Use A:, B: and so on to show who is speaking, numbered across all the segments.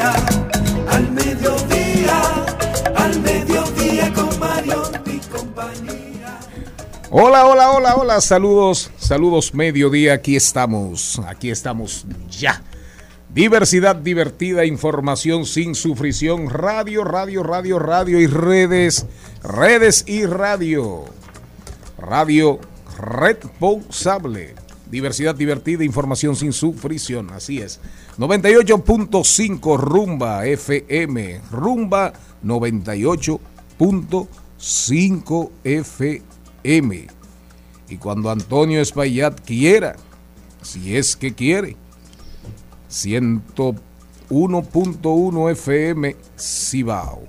A: al mediodía, al mediodía.
B: Hola, hola, hola, hola, saludos, saludos mediodía, aquí estamos, aquí estamos ya. Diversidad divertida, información sin sufrición, radio, radio, radio, radio y redes, redes y radio. Radio responsable. Diversidad divertida, información sin sufrición, así es. 98.5 Rumba FM, Rumba 98.5 FM. Y cuando Antonio Espaillat quiera, si es que quiere, 101.1 FM Cibao.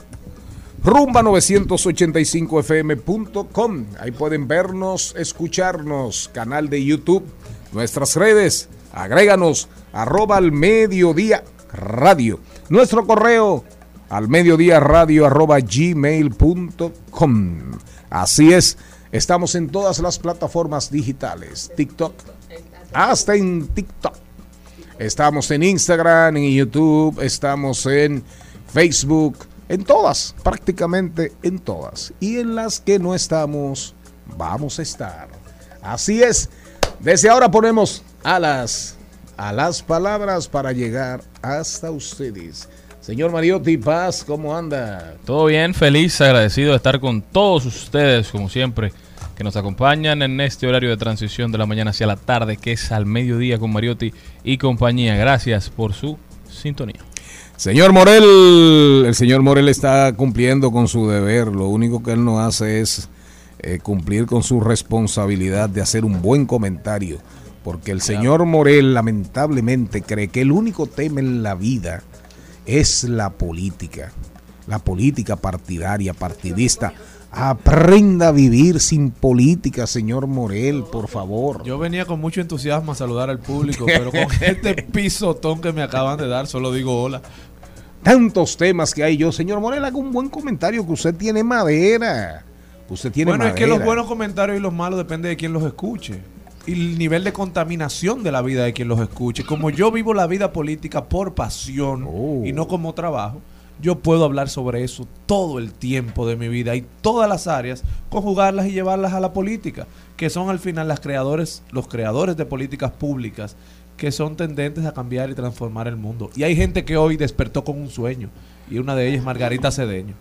B: Rumba 985fm.com. Ahí pueden vernos, escucharnos. Canal de YouTube, nuestras redes. Agréganos arroba al mediodía radio. Nuestro correo al mediodía radio arroba gmail.com. Así es, estamos en todas las plataformas digitales. TikTok, hasta en TikTok. Estamos en Instagram, en YouTube, estamos en Facebook, en todas, prácticamente en todas. Y en las que no estamos, vamos a estar. Así es. Desde ahora ponemos alas a las palabras para llegar hasta ustedes. Señor Mariotti Paz, ¿cómo anda?
C: Todo bien, feliz, agradecido de estar con todos ustedes, como siempre, que nos acompañan en este horario de transición de la mañana hacia la tarde, que es al mediodía con Mariotti y compañía. Gracias por su sintonía.
B: Señor Morel, el señor Morel está cumpliendo con su deber. Lo único que él no hace es eh, cumplir con su responsabilidad de hacer un buen comentario. Porque el señor Morel lamentablemente cree que el único tema en la vida es la política. La política partidaria, partidista. Aprenda a vivir sin política, señor Morel, por favor.
D: Yo venía con mucho entusiasmo a saludar al público, pero con este pisotón que me acaban de dar, solo digo hola.
B: Tantos temas que hay yo. Señor Morel, haga un buen comentario que usted tiene madera. Usted tiene
D: Bueno,
B: madera.
D: es que los buenos comentarios y los malos depende de quién los escuche. Y el nivel de contaminación de la vida de quien los escuche. Como yo vivo la vida política por pasión
B: Oh.
D: y no como trabajo, yo puedo hablar sobre eso todo el tiempo de mi vida y todas las áreas, conjugarlas y llevarlas a la política, que son al final las creadores, los creadores de políticas públicas que son tendentes a cambiar y transformar el mundo. Y hay gente que hoy despertó con un sueño, y una de ellas es Margarita Cedeño.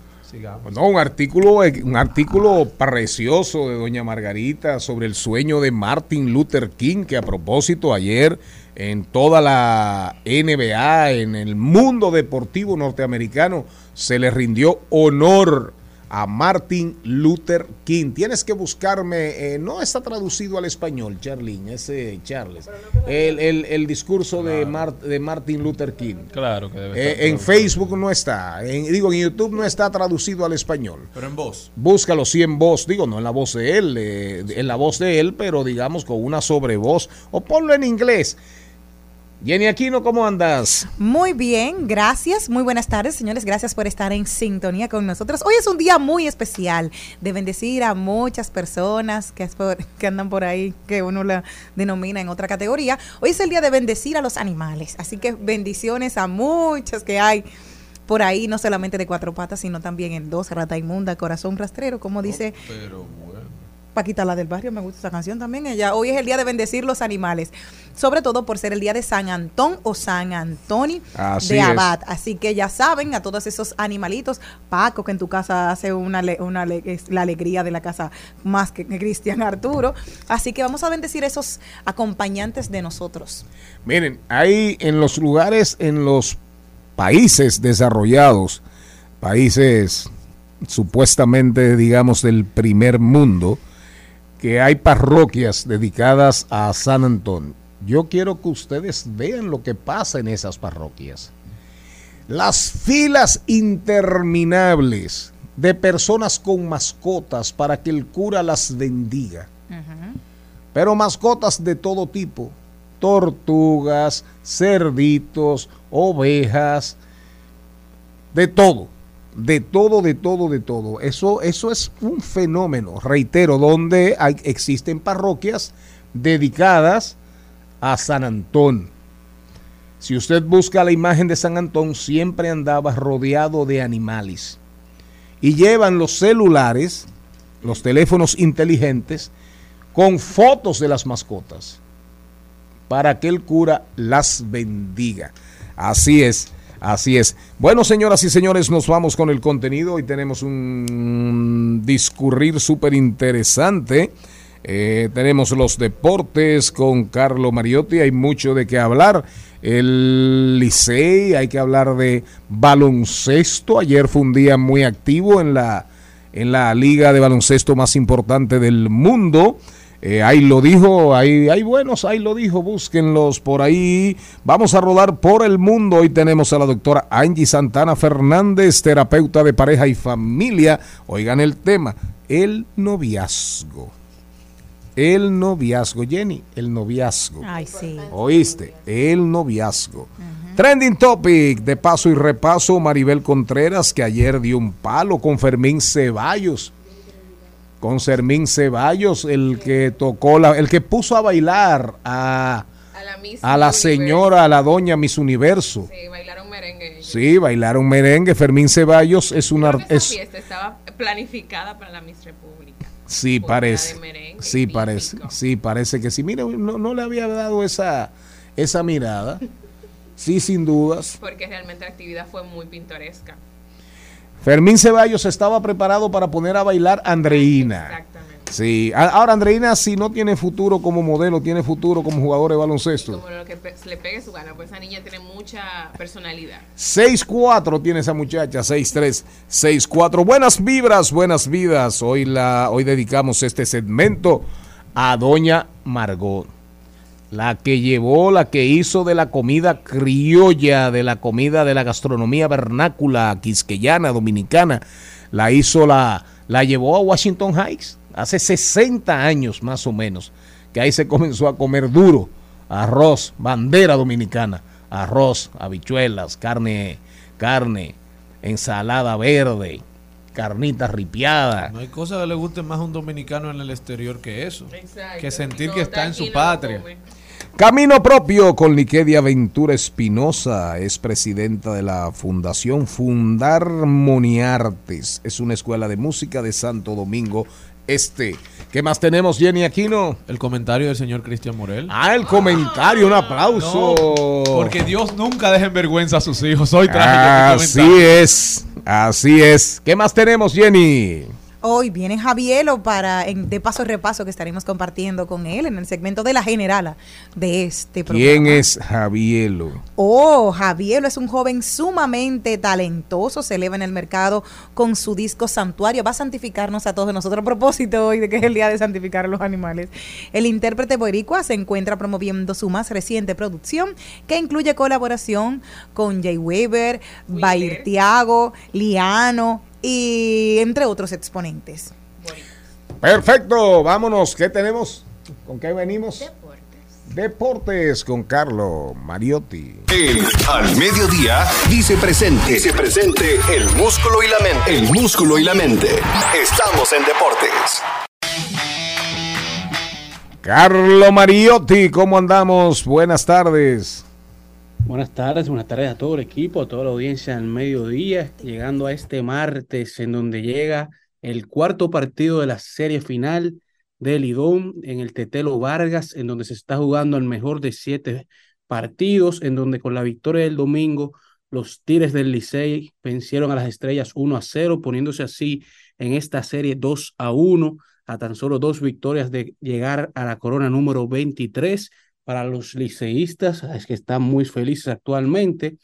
B: No, un artículo, un artículo precioso de doña Margarita sobre el sueño de Martin Luther King, que a propósito ayer en toda la NBA, en el mundo deportivo norteamericano, se le rindió honor a Martin Luther King. Tienes que buscarme, eh, no está traducido al español, Charlene, ese Charles, el, el- el discurso de, Mar- de Martin Luther King.
C: Claro que debe
B: Eh,
C: estar
B: en. Facebook no está, en- digo, en YouTube no está traducido al español.
D: Pero en voz.
B: Búscalo sí en voz, digo, no en la voz de él, eh, en la voz de él, pero digamos con una sobrevoz, o ponlo en inglés. Jenny Aquino, ¿cómo andas?
E: Muy bien, gracias. Muy buenas tardes, señores. Gracias por estar en sintonía con nosotros. Hoy es un día muy especial de bendecir a muchas personas que, es por- que andan por ahí, que uno la denomina en otra categoría. Hoy es el día de bendecir a los animales. Así que bendiciones a muchos que hay por ahí, no solamente de cuatro patas, sino también en dos, rata inmunda, corazón rastrero, como dice Paquita, la del barrio, me gusta esa canción también. Ella, hoy es el día de bendecir los animales, sobre todo por ser el día de San Antón o San Antoni
B: Así
E: de
B: es.
E: Abad. Así que ya saben, a todos esos animalitos, Paco, que en tu casa hace una, una es la alegría de la casa más que Cristian Arturo. Así que vamos a bendecir esos acompañantes de nosotros.
B: Miren, hay en los lugares, en los países desarrollados, países supuestamente, digamos, del primer mundo, que hay parroquias dedicadas a San Antón. Yo quiero que ustedes vean lo que pasa en esas parroquias. Las filas interminables de personas con mascotas para que el cura las bendiga. Pero mascotas de todo tipo, tortugas, cerditos, ovejas, de todo, de todo, de todo, de todo. Eso, eso es un fenómeno, reitero, donde existen parroquias dedicadas a San Antón. Si usted busca la imagen de San Antón, siempre andaba rodeado de animales. Y llevan los celulares, los teléfonos inteligentes, con fotos de las mascotas para que el cura las bendiga. Así es, así es. Bueno, señoras y señores, nos vamos con el contenido. Hoy tenemos un discurrir súper interesante. Eh, tenemos los deportes con Carlo Mariotti, hay mucho de qué hablar. El Licey, hay que hablar de baloncesto. Ayer fue un día muy activo en la, en la liga de baloncesto más importante del mundo. Eh, ahí lo dijo, ahí hay buenos, ahí lo dijo, búsquenlos por ahí. Vamos a rodar por el mundo. Hoy tenemos a la doctora Angie Santana Fernández, terapeuta de pareja y familia. Oigan el tema, el noviazgo. El noviazgo, Jenny, el noviazgo.
E: Ay, sí.
B: ¿Oíste? El noviazgo. Trending topic de paso y repaso, Maribel Contreras, que ayer dio un palo con Fermín Ceballos. Con Fermín Ceballos, el que tocó, la, el que puso a bailar a,
F: A la,
B: a la señora, a la doña Miss Universo.
F: Sí, bailaron merengue. ellos.
B: Sí, bailaron merengue. Fermín Ceballos es un
F: Creo que esa
B: es
F: fiesta estaba planificada para la Miss República.
B: Sí, parece.
F: merengue,
B: Sí, parece.
F: típico.
B: Sí, parece que sí. Mire, no, no le había dado esa, esa mirada. Sí, sin dudas.
F: Porque realmente la actividad fue muy pintoresca.
B: Fermín Ceballos estaba preparado para poner a bailar a Andreina.
F: Exactamente.
B: Sí, ahora Andreina si no tiene futuro como modelo, tiene futuro como jugador de baloncesto.
F: Como lo que se le pegue su gana, pues esa niña tiene mucha personalidad.
B: 6-4 tiene esa muchacha, 6-3, 6-4. Buenas vibras, buenas vidas. Hoy, la, hoy dedicamos este segmento a Doña Margot. La que llevó, la que hizo de la comida criolla, de la comida de la gastronomía vernácula quisqueyana, dominicana, la hizo, la, la llevó a Washington Heights hace 60 años más o menos, que ahí se comenzó a comer duro, arroz, bandera dominicana, arroz, habichuelas, carne, carne, ensalada verde, carnita ripiada.
D: No hay cosa que le guste más a un dominicano en el exterior que eso.
F: Exacto.
D: Que sentir que está en su patria.
F: come.
B: Camino propio con Liquedia Ventura Espinosa, es presidenta de la Fundación Fundar Moniartes. Es una escuela de música de Santo Domingo Este. ¿Qué más tenemos, Jenny Aquino?
D: El comentario del señor Cristian Morel.
B: Ah, el comentario, un aplauso.
D: Porque Dios nunca deja en vergüenza a sus hijos. Hoy mi
B: Así es, así es. ¿Qué más tenemos, Jenny?
E: Hoy viene Javielo para en, de paso y repaso que estaremos compartiendo con él en el segmento de la generala de este programa.
B: ¿Quién es Javielo?
E: Oh, Javielo es un joven sumamente talentoso, se eleva en el mercado con su disco Santuario, va a santificarnos a todos nosotros a propósito hoy de que es el día de santificar a los animales. El intérprete boricua se encuentra promoviendo su más reciente producción que incluye colaboración con Jay Weber, Bair Tiago, Liano y entre otros exponentes.
B: Perfecto, vámonos. ¿Qué tenemos? ¿Con qué venimos? Deportes con Carlo Mariotti.
G: El al mediodía dice presente. Dice presente el músculo y la mente. El músculo y la mente. Estamos en deportes.
B: Carlo Mariotti, ¿cómo andamos? Buenas tardes.
H: Buenas tardes, buenas tardes a todo el equipo, a toda la audiencia al mediodía, llegando a este martes en donde llega el cuarto partido de la serie final del Lidón en el Tetelo Vargas, en donde se está jugando el mejor de siete partidos, en donde con la victoria del domingo los Tigres del Licey vencieron a las Estrellas 1 a 0, poniéndose así en esta serie 2 a 1, a tan solo dos victorias de llegar a la corona número 23 para los liceístas, es que están muy felices actualmente,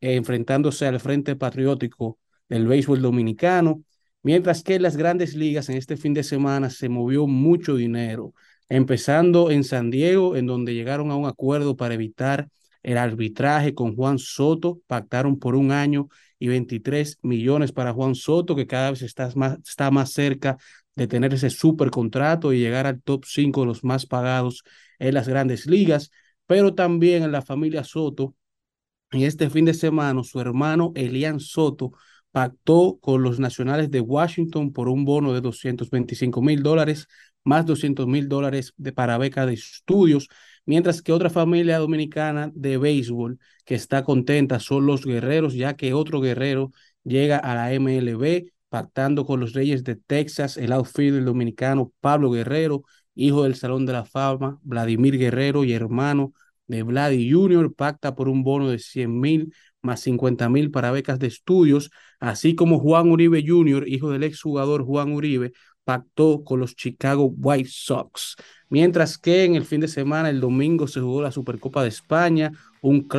H: eh, enfrentándose al Frente Patriótico del Béisbol Dominicano, mientras que en las grandes ligas en este fin de semana se movió mucho dinero, empezando en San Diego, en donde llegaron a un acuerdo para evitar el arbitraje con Juan Soto, pactaron por un año y 23 millones para Juan Soto, que cada vez está más, está más cerca de tener ese super contrato y llegar al top 5 de los más pagados en las grandes ligas, pero también en la familia Soto. En este fin de semana, su hermano Elian Soto pactó con los nacionales de Washington por un bono de 225 mil dólares, más 200 mil dólares de para beca de estudios, mientras que otra familia dominicana de béisbol que está contenta son los guerreros, ya que otro guerrero llega a la MLB pactando con los Reyes de Texas, el outfielder dominicano Pablo Guerrero, hijo del Salón de la Fama, Vladimir Guerrero y hermano de Vladi Jr., pacta por un bono de 100 mil más 50 mil para becas de estudios, así como Juan Uribe Jr., hijo del exjugador Juan Uribe, pactó con los Chicago White Sox. Mientras que en el fin de semana, el domingo, se jugó la Supercopa de España,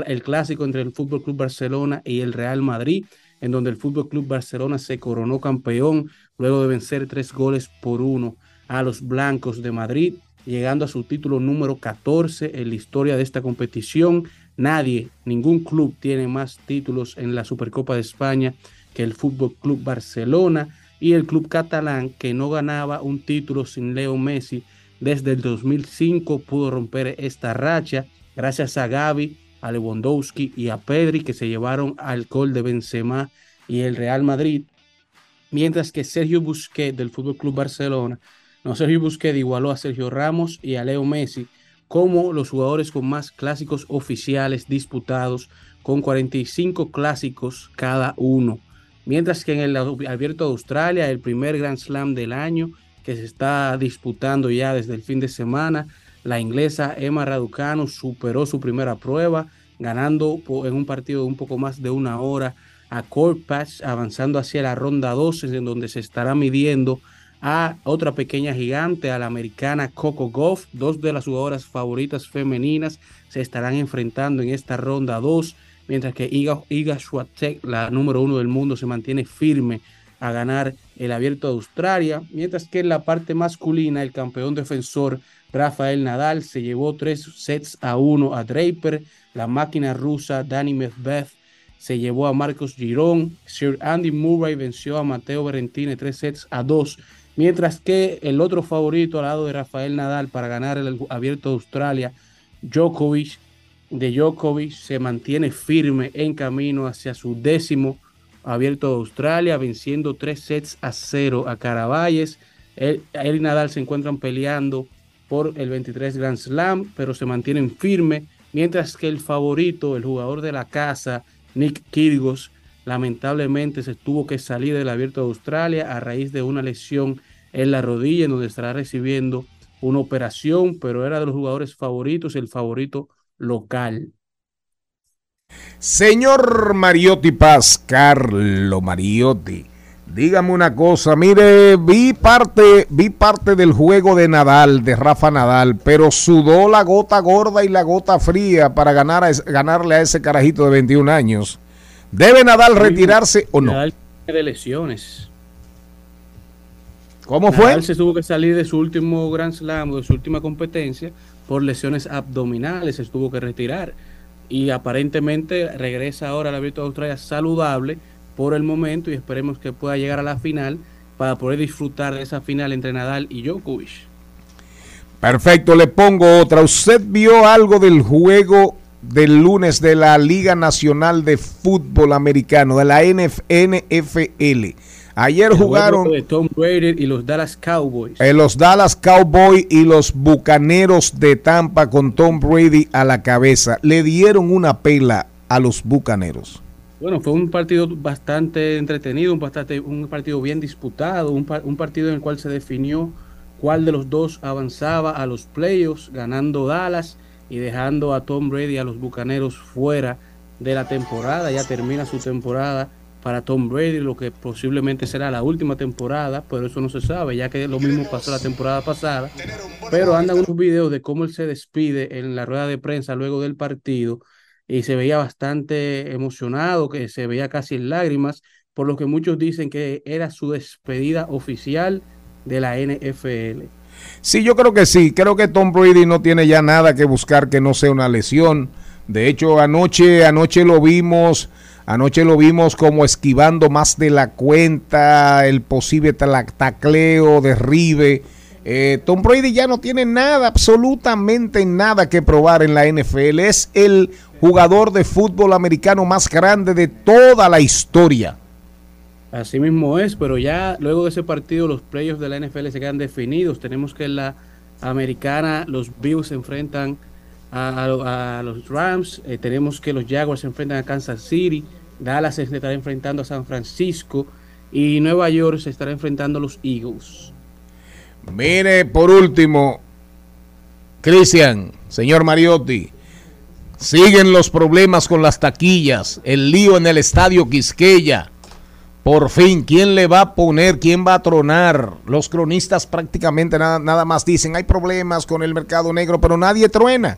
H: el clásico entre el Fútbol Club Barcelona y el Real Madrid, en donde el Fútbol Club Barcelona se coronó campeón luego de vencer tres goles por uno a los blancos de Madrid, llegando a su título número 14 en la historia de esta competición. Nadie, ningún club tiene más títulos en la Supercopa de España que el Fútbol Club Barcelona y el club catalán que no ganaba un título sin Leo Messi desde el 2005 pudo romper esta racha gracias a Gaby, a Lewandowski y a Pedri que se llevaron al gol de Benzema y el Real Madrid, mientras que Sergio Busquets del Fútbol Club Barcelona, no Sergio Busquets igualó a Sergio Ramos y a Leo Messi como los jugadores con más clásicos oficiales disputados con 45 clásicos cada uno. Mientras que en el Abierto de Australia, el primer Grand Slam del año que se está disputando ya desde el fin de semana, la inglesa Emma Raducanu superó su primera prueba, ganando en un partido de un poco más de una hora a Patch, avanzando hacia la ronda 12, en donde se estará midiendo a otra pequeña gigante, a la americana Coco Goff. Dos de las jugadoras favoritas femeninas se estarán enfrentando en esta ronda 2, mientras que Iga, Iga Swiatek, la número uno del mundo, se mantiene firme a ganar el abierto de Australia, mientras que en la parte masculina el campeón defensor Rafael Nadal se llevó tres sets a uno a Draper, la máquina rusa Dani Medvedev se llevó a Marcos Girón, Sir Andy Murray venció a Mateo Berrentine tres sets a dos. Mientras que el otro favorito al lado de Rafael Nadal para ganar el abierto de Australia, Djokovic, de Djokovic se mantiene firme en camino hacia su décimo abierto de Australia, venciendo tres sets a cero a Caraballes. Él, y Nadal se encuentran peleando por el 23 Grand Slam, pero se mantienen firme, mientras que el favorito, el jugador de la casa, Nick Kyrgios, lamentablemente se tuvo que salir del abierto de Australia a raíz de una lesión en la rodilla, en donde estará recibiendo una operación, pero era de los jugadores favoritos, el favorito local.
B: Señor Mariotti Paz, Carlo Mariotti, dígame una cosa, mire, vi parte, vi parte del juego de Nadal, de Rafa Nadal, pero sudó la gota gorda y la gota fría para ganar a, ganarle a ese carajito de 21 años. ¿Debe Nadal retirarse o no?
H: Nadal de lesiones.
B: ¿Cómo fue?
H: Nadal se tuvo que salir de su último Grand Slam, de su última competencia, por lesiones abdominales, se tuvo que retirar. Y aparentemente regresa ahora a la Abierto de Australia saludable por el momento y esperemos que pueda llegar a la final para poder disfrutar de esa final entre Nadal y Djokovic.
B: Perfecto, le pongo otra. ¿Usted vio algo del juego del lunes de la Liga Nacional de Fútbol Americano, de la NF NFL? Ayer
H: El
B: jugaron
H: juego de Tom Brady y los Dallas Cowboys.
B: eh, los Dallas Cowboys y los Bucaneros de Tampa con Tom Brady a la cabeza. Le dieron una pela a los Bucaneros.
H: Bueno, fue un partido bastante entretenido, un, bastante, un partido bien disputado, un, un partido en el cual se definió cuál de los dos avanzaba a los playoffs, ganando Dallas y dejando a Tom Brady y a los Bucaneros fuera de la temporada. Ya termina su temporada para Tom Brady, lo que posiblemente será la última temporada, pero eso no se sabe, ya que lo mismo pasó la temporada pasada. Pero andan unos videos de cómo él se despide en la rueda de prensa luego del partido y se veía bastante emocionado, que se veía casi en lágrimas, por lo que muchos dicen que era su despedida oficial de la NFL.
B: Sí, yo creo que sí. Creo que Tom Brady no tiene ya nada que buscar que no sea una lesión. De hecho, anoche, anoche lo vimos, anoche lo vimos como esquivando más de la cuenta, el posible tacleo, derribe. Eh, Tom Brady ya no tiene nada, absolutamente nada que probar en la NFL. Es el jugador de fútbol americano más grande de toda la historia.
H: Así mismo es, pero ya luego de ese partido los playoffs de la NFL se quedan definidos. Tenemos que en la americana los Bills se enfrentan a, a- a los Rams, eh, tenemos que los Jaguars se enfrentan a Kansas City, Dallas se estará enfrentando a San Francisco y Nueva York se estará enfrentando a los Eagles.
B: Mire, por último, Cristian, señor Mariotti, siguen los problemas con las taquillas, el lío en el estadio Quisqueya. Por fin, ¿quién le va a poner? ¿Quién va a tronar? Los cronistas prácticamente nada, nada más dicen, hay problemas con el mercado negro, pero nadie truena.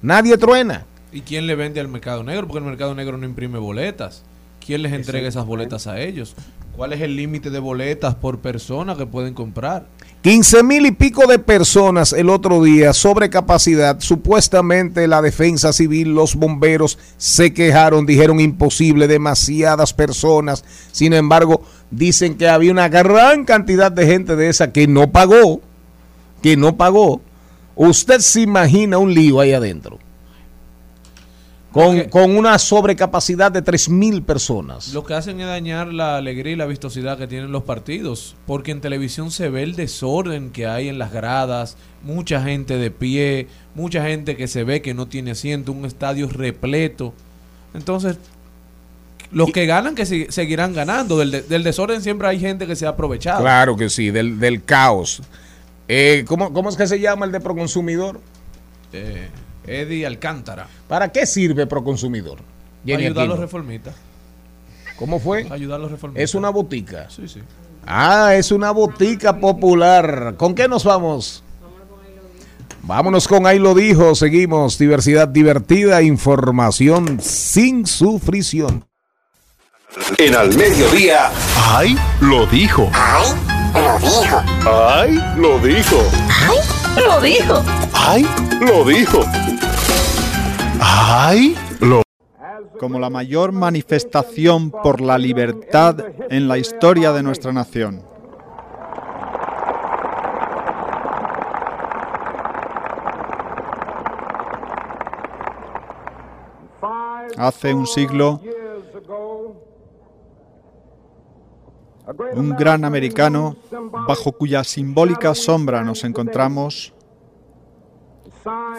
B: Nadie truena.
D: ¿Y quién le vende al mercado negro? Porque el mercado negro no imprime boletas. ¿Quién les entrega esas boletas a ellos? ¿Cuál es el límite de boletas por persona que pueden comprar?
B: 15 mil y pico de personas el otro día sobre capacidad. Supuestamente la defensa civil, los bomberos se quejaron, dijeron imposible, demasiadas personas. Sin embargo, dicen que había una gran cantidad de gente de esa que no pagó, que no pagó. Usted se imagina un lío ahí adentro. Con, con una sobrecapacidad de 3 mil personas.
D: Lo que hacen es dañar la alegría y la vistosidad que tienen los partidos, porque en televisión se ve el desorden que hay en las gradas, mucha gente de pie, mucha gente que se ve que no tiene asiento, un estadio repleto. Entonces, los que ganan que seguirán ganando, del, de- del desorden siempre hay gente que se ha aprovechado.
B: Claro que sí, del, del caos. Eh, ¿cómo, ¿Cómo es que se llama el de Proconsumidor?
D: Eh, Eddie Alcántara,
B: ¿Para qué sirve Proconsumidor? Jenny
D: ayudar a los reformistas,
B: ¿Cómo fue?
D: ayudar a los reformistas.
B: Es una botica.
D: Sí, sí.
B: Ah, es una botica popular. ¿Con qué nos vamos? Vámonos con ahí lo dijo. Seguimos. Diversidad divertida, información sin sufrición.
G: En al mediodía. ¡Ay! Lo dijo. ¡Ay! Lo dijo. ¡Ay! Lo dijo.
I: Lo dijo.
G: ¡Ay! Lo dijo. ¡Ay! Lo
J: como la mayor manifestación por la libertad en la historia de nuestra nación. Hace un siglo, un gran americano, bajo cuya simbólica sombra nos encontramos,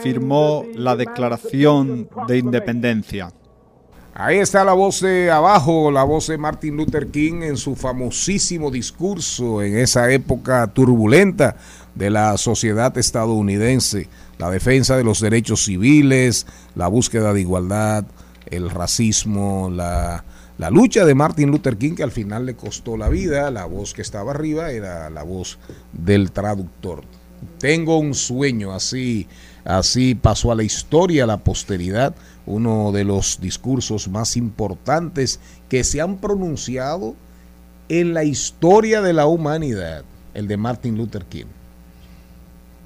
J: firmó la Declaración de Independencia.
B: Ahí está la voz de abajo, la voz de Martin Luther King en su famosísimo discurso en esa época turbulenta de la sociedad estadounidense, la defensa de los derechos civiles, la búsqueda de igualdad, el racismo, la, la lucha de Martin Luther King que al final le costó la vida, la voz que estaba arriba era la voz del traductor. Tengo un sueño, así, así pasó a la historia, a la posteridad, uno de los discursos más importantes que se han pronunciado en la historia de la humanidad, el de Martin Luther King.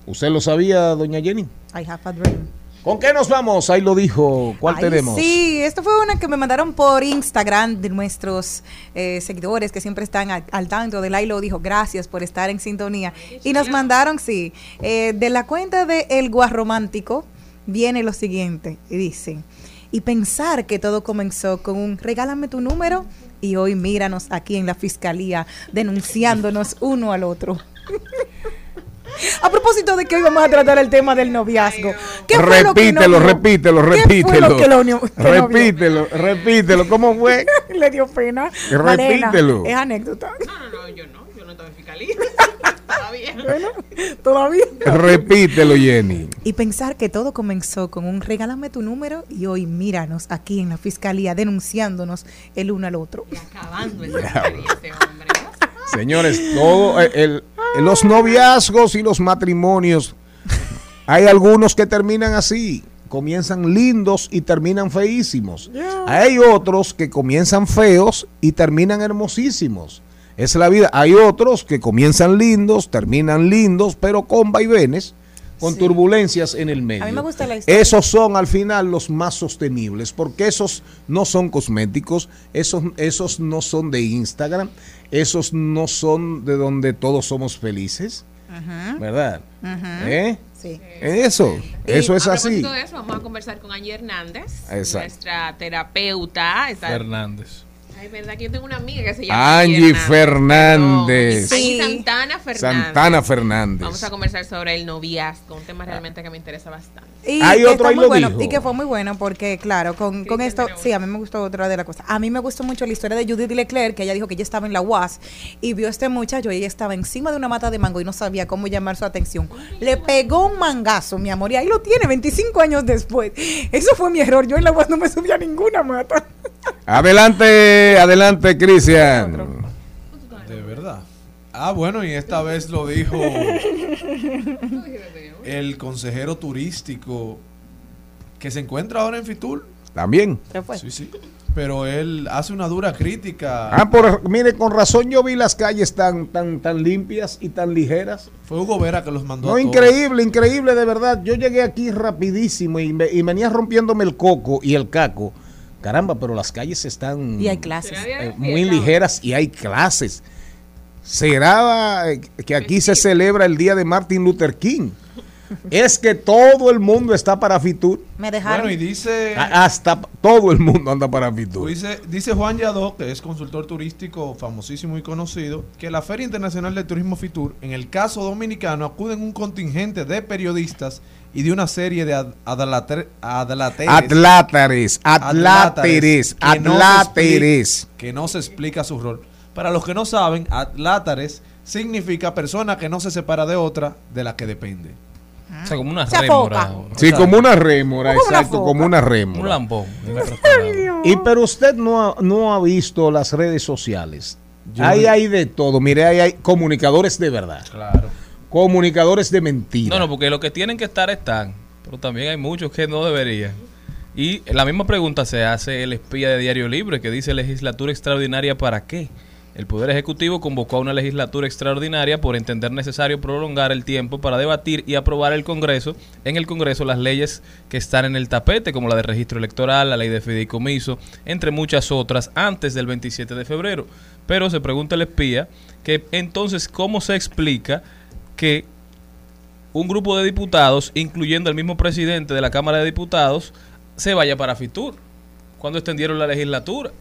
B: ¿Usted lo sabía, doña Jenny?
E: I have a dream.
B: ¿Con qué nos vamos? Ahí lo dijo. ¿Cuál
E: Ay,
B: tenemos?
E: Sí, esto fue una que me mandaron por Instagram de nuestros eh, seguidores que siempre están al, al tanto de Lailo dijo gracias por estar en sintonía y nos mandaron sí eh, de la cuenta de El Guarromántico viene lo siguiente y dice y pensar que todo comenzó con un regálame tu número y hoy míranos aquí en la fiscalía denunciándonos uno al otro. A propósito de que hoy vamos a tratar el tema del noviazgo. ¿Qué fue lo que
B: repítelo,
E: novio-
B: repítelo,
E: ¿Qué fue
B: repítelo.
E: lo que lo que
B: repítelo, repítelo. ¿Cómo fue?
E: Le dio pena.
B: Repítelo.
E: Malena, es anécdota.
F: No, no, no, yo no, yo no estaba en fiscalía. Todavía.
E: Bueno, todavía.
B: repítelo, Jenny.
E: Y pensar que todo comenzó con un regálame tu número y hoy míranos aquí en la fiscalía denunciándonos el uno al otro.
F: Acabando esa experiencia, hombre.
B: Señores, todo el- el- los noviazgos y los matrimonios, hay algunos que terminan así, comienzan lindos y terminan feísimos. Hay otros que comienzan feos y terminan hermosísimos. Es la vida. Hay otros que comienzan lindos, terminan lindos, pero con vaivenes, con
E: Sí.
B: turbulencias en el medio.
E: A mí me gusta la historia.
B: Esos son al final los más sostenibles, porque esos no son cosméticos, esos, esos no son de Instagram, esos no son de donde todos somos felices, ¿verdad? ¿Eh?
E: Sí.
B: Eso, eso es
F: a
B: así.
F: de eso, vamos a conversar con Angie Hernández,
B: Exacto.
F: nuestra terapeuta. Está-
C: Fernández.
F: Ay, verdad que yo tengo una amiga que se llama
B: Angie Fernández.
F: Angie Santana Fernández.
B: Santana Fernández.
F: Vamos a conversar sobre el noviazgo, un tema realmente que me interesa bastante.
E: Y
B: Hay
E: que
B: otro,
E: está
B: ahí
E: muy
B: lo
E: bueno,
B: dijo.
E: y que fue muy bueno porque, claro, con, con esto, sí, a mí me gustó otra de las cosas. A mí me gustó mucho la historia de Judith Leclerc, que ella dijo que ella estaba en la UAS y vio a este muchacho y ella estaba encima de una mata de mango y no sabía cómo llamar su atención. Le pegó un mangazo, mi amor, y ahí lo tiene 25 años después. Eso fue mi error. Yo en la UAS no me subí a ninguna mata.
B: Adelante, adelante, Cristian.
D: De verdad. Ah, bueno, y esta vez lo dijo el consejero turístico que se encuentra ahora en Fitul.
B: También.
D: Sí, sí. Pero él hace una dura crítica.
B: Ah, por, mire, con razón yo vi las calles tan, tan, tan limpias y tan ligeras.
D: Fue Hugo Vera que los mandó
B: No,
D: a todos.
B: increíble, increíble, de verdad. Yo llegué aquí rapidísimo y, me- y venía rompiéndome el coco y el caco. Caramba, pero las calles están
E: Y hay clases.
F: ¿Será día de
B: eh, muy ligeras y hay clases. ¿Será eh, que aquí se celebra el día de Martin Luther King? Es que todo el mundo está para Fitur.
E: Me dejaron.
D: Bueno, y dice,
B: Hasta todo el mundo anda para Fitur.
D: dice, dice Juan Yadó, que es consultor turístico famosísimo y conocido, que la Feria Internacional de Turismo Fitur, en el caso dominicano, acuden un contingente de periodistas y de una serie de ad- adlater- adlateres.
B: Atlátares, atláteres,
D: que no se explica su rol. Para los que no saben, atlátares significa persona que no se separa de otra de la que depende.
C: O sea, como una
E: Se
C: rémora.
B: Sí, como una rémora,
E: Como
B: exacto, como una
C: Un
B: rémora.
C: otras palabras.
B: Y pero usted no ha, no ha visto las redes sociales.
D: Yo
B: ahí
D: no-
B: hay de todo. Mire, ahí hay comunicadores de verdad.
D: Claro.
B: Comunicadores de mentira.
C: No, no, porque los que tienen que estar están, pero también hay muchos que no deberían. Y la misma pregunta se hace el espía de Diario Libre, que dice legislatura extraordinaria para qué. El Poder Ejecutivo convocó a una legislatura extraordinaria por entender necesario prolongar el tiempo para debatir y aprobar el Congreso, en el Congreso las leyes que están en el tapete, como la de registro electoral, la ley de fideicomiso, entre muchas otras, antes del 27 de febrero. Pero se pregunta el espía que entonces, ¿cómo se explica que un grupo de diputados, incluyendo el mismo presidente de la Cámara de Diputados, se vaya para Fitur cuando extendieron la legislatura.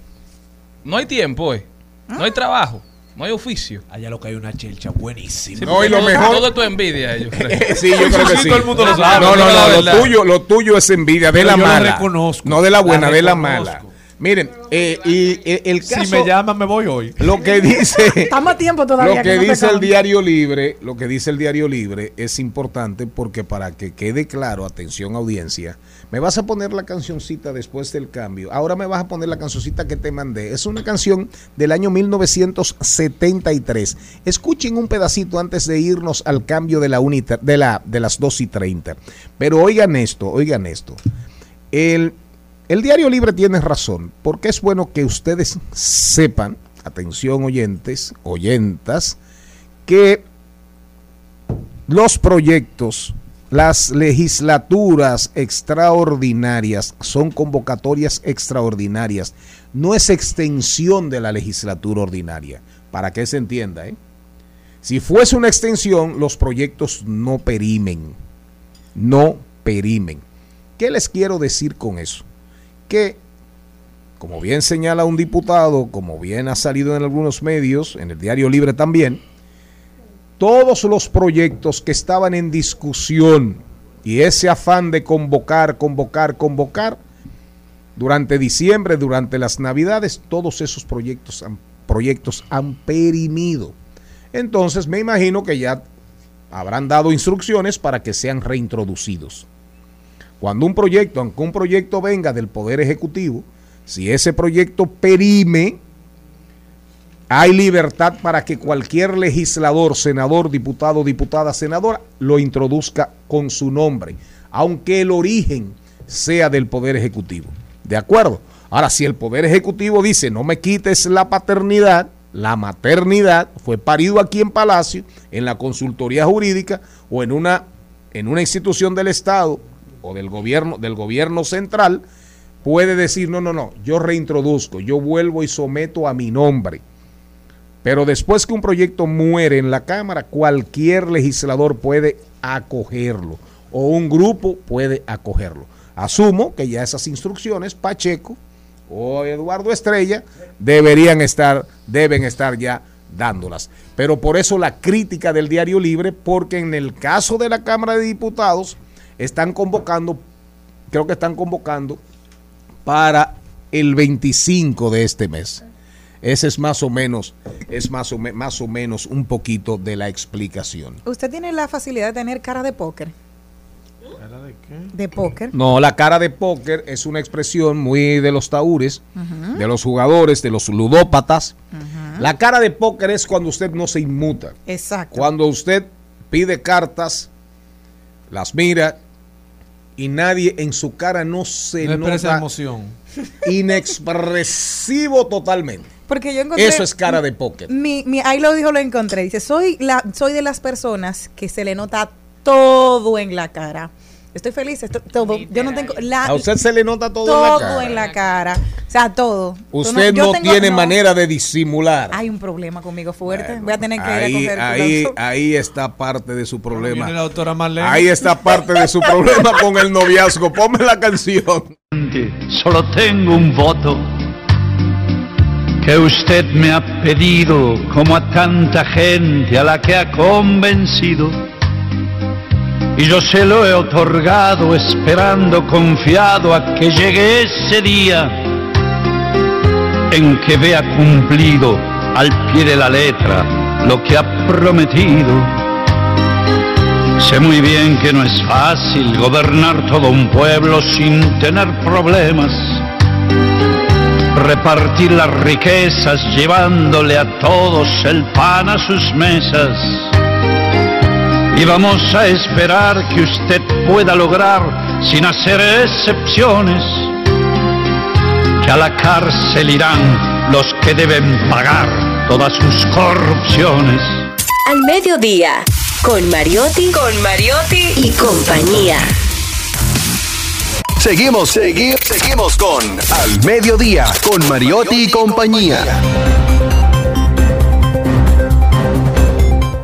C: No hay tiempo, eh. No hay trabajo, no hay oficio.
D: Allá lo que hay una chelcha buenísima.
C: Sí,
B: No, y lo
C: todo-
B: mejor-
C: Todo esto es envidia, ellos.
B: Sí, yo creo que sí.
D: todo el mundo lo
B: no,
D: sabe.
B: no, no, lo tuyo, lo tuyo es envidia de
D: Pero
B: la
D: yo la
B: mala.
D: reconozco.
B: No de la buena,
D: La
B: de la mala. Miren, eh, y eh, el caso,
D: Si me llaman, me voy hoy.
B: lo que dice,
E: Estamos a tiempo todavía.
B: lo que dice el diario libre, lo que dice el diario libre es importante porque para que quede claro, atención audiencia, me vas a poner la cancioncita después del cambio. Ahora me vas a poner la cancioncita que te mandé. Es una canción del año 1973. Escuchen un pedacito antes de irnos al cambio de la unita, de la de las 2 y 30. Pero oigan esto, oigan esto. El, el diario libre tiene razón, porque es bueno que ustedes sepan, atención oyentes, oyentas, que los proyectos las legislaturas extraordinarias son convocatorias extraordinarias, no es extensión de la legislatura ordinaria, para que se entienda. ¿eh? Si fuese una extensión, los proyectos no perimen, no perimen. ¿Qué les quiero decir con eso? Que, como bien señala un diputado, como bien ha salido en algunos medios, en el Diario Libre también, todos los proyectos que estaban en discusión y ese afán de convocar, convocar, convocar, durante diciembre, durante las navidades, todos esos proyectos han, proyectos han perimido. Entonces me imagino que ya habrán dado instrucciones para que sean reintroducidos. Cuando un proyecto, aunque un proyecto venga del Poder Ejecutivo, si ese proyecto perime, hay libertad para que cualquier legislador, senador, diputado, diputada, senadora, lo introduzca con su nombre, aunque el origen sea del Poder Ejecutivo. ¿De acuerdo? Ahora, si el Poder Ejecutivo dice no me quites la paternidad, la maternidad fue parido aquí en Palacio, en la consultoría jurídica o en una, en una institución del Estado o del gobierno, del gobierno central, puede decir, no, no, no, yo reintroduzco, yo vuelvo y someto a mi nombre. Pero después que un proyecto muere en la Cámara, cualquier legislador puede acogerlo o un grupo puede acogerlo. Asumo que ya esas instrucciones, Pacheco o Eduardo Estrella, deberían estar, deben estar ya dándolas. Pero por eso la crítica del Diario Libre, porque en el caso de la Cámara de Diputados, están convocando, creo que están convocando para el 25 de este mes. Ese es más o menos, es más o, me- más o menos un poquito de la explicación.
E: Usted tiene la facilidad de tener cara de póker.
D: ¿Cara de qué?
E: De póker.
B: No, la cara de póker es una expresión muy de los taúres, de los jugadores, de los ludópatas. La cara de póker es cuando usted no se inmuta.
E: Exacto.
B: Cuando usted pide cartas, las mira y nadie en su cara no se
D: No
B: nota
D: emoción.
B: inexpresivo totalmente.
E: Porque yo encontré.
B: Eso es cara de póker.
E: Mi, mi- ahí lo dijo, lo encontré. Dice, soy, la, soy de las personas que se le nota todo en la cara. Estoy feliz, esto- todo. Yo no tengo la,
B: A usted se le nota todo,
E: todo
B: en la cara.
E: en la cara. O sea, todo.
B: Usted
E: yo
B: no,
E: tengo-
B: tiene
E: no.
B: manera de disimular.
E: Hay un problema conmigo fuerte. Voy a tener que
B: Ahí,
E: ir a coger
B: ahí, ahí está parte de su problema.
D: La doctora Marlene.
B: Ahí está parte de su problema con el noviazgo. Ponme la canción.
K: Solo tengo un voto que usted me ha pedido como a tanta gente a la que ha convencido. Y yo se lo he otorgado esperando confiado a que llegue ese día en que vea cumplido al pie de la letra lo que ha prometido. Sé muy bien que no es fácil gobernar todo un pueblo sin tener problemas. Repartir las riquezas llevándole a todos el pan a sus mesas. Y vamos a esperar que usted pueda lograr, sin hacer excepciones, que a la cárcel irán los que deben pagar todas sus corrupciones.
I: Al mediodía, con Mariotti, con Mariotti y compañía.
G: Seguimos, seguimos, seguimos con Al Mediodía, con Mariotti y compañía.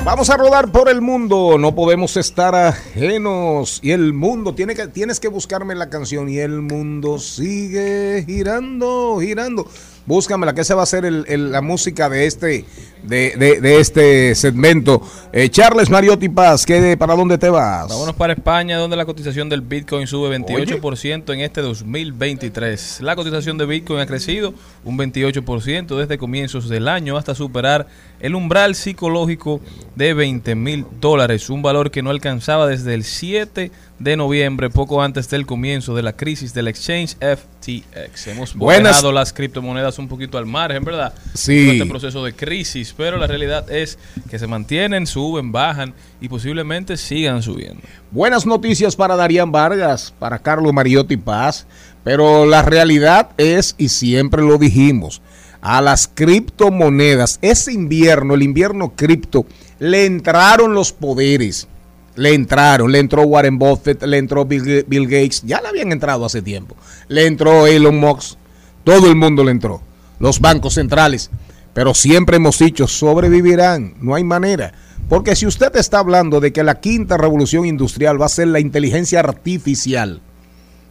B: Vamos a rodar por el mundo, no podemos estar ajenos. Y el mundo, tiene que, tienes que buscarme la canción. Y el mundo sigue girando, girando. Búscamela, que esa va a ser el- el- la música de este, de, de- de este segmento. Eh, Charles Mariotti Paz, ¿qué, ¿para dónde te vas?
C: Vámonos para España, donde la cotización del Bitcoin sube 28% en este 2023. La cotización de Bitcoin ha crecido un 28% desde comienzos del año hasta superar el umbral psicológico de 20 mil dólares, un valor que no alcanzaba desde el 7 de noviembre, poco antes del comienzo de la crisis del exchange FTX. Hemos dejado las criptomonedas un poquito al margen, ¿verdad?
B: Sí.
C: Todo Este proceso de crisis, pero la realidad es que se mantienen, suben, bajan y posiblemente sigan subiendo.
B: Buenas noticias para Darían Vargas, para Carlos Mariotti Paz, pero la realidad es, y siempre lo dijimos, a las criptomonedas, ese invierno, el invierno cripto, le entraron los poderes Le entraron, le entró Warren Buffett, le entró Bill, Gates, ya le habían entrado hace tiempo. Le entró Elon Musk, todo el mundo le entró. Los bancos centrales. Pero siempre hemos dicho, sobrevivirán, no hay manera. Porque si usted está hablando de que la quinta revolución industrial va a ser la inteligencia artificial,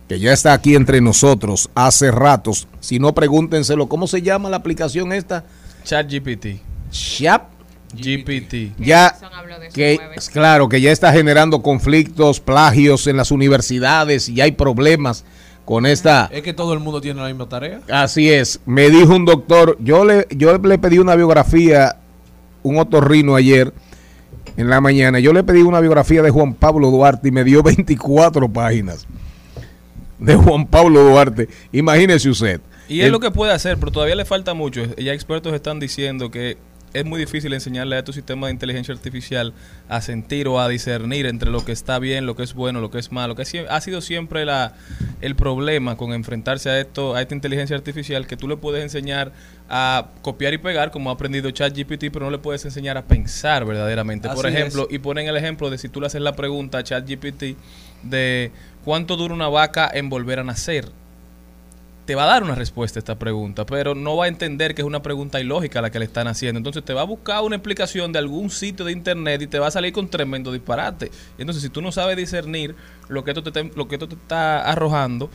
B: que ya está aquí entre nosotros hace ratos, si no pregúntenselo, ¿cómo se llama la aplicación esta?
C: ChatGPT.
B: Chat
C: GPT.
B: ya que claro que ya está generando conflictos, plagios en las universidades y hay problemas con esta
D: Es que todo el mundo tiene la misma tarea.
B: Así es. Me dijo un doctor, yo le, yo le pedí una biografía, un otorrino ayer en la mañana. Yo le pedí una biografía de Juan Pablo Duarte y me dio 24 páginas de Juan Pablo Duarte. Imagínese usted.
C: Y es
B: El-
C: lo que puede hacer, pero todavía le falta mucho. Ya expertos están diciendo que es muy difícil enseñarle a tu sistema de inteligencia artificial a sentir o a discernir entre lo que está bien, lo que es bueno, lo que es malo. Que ha sido siempre la, el problema con enfrentarse a esto, a esta inteligencia artificial, que tú le puedes enseñar a copiar y pegar, como ha aprendido ChatGPT, pero no le puedes enseñar a pensar verdaderamente. Por ejemplo, y ponen el ejemplo de si tú le haces la pregunta a ChatGPT de cuánto dura una vaca en volver a nacer te va a dar una respuesta a esta pregunta, pero no va a entender que es una pregunta ilógica la que le están haciendo. Entonces te va a buscar una explicación de algún sitio de internet y te va a salir con tremendo disparate. Entonces, si tú no sabes discernir lo que esto te, lo que esto te está arrojando,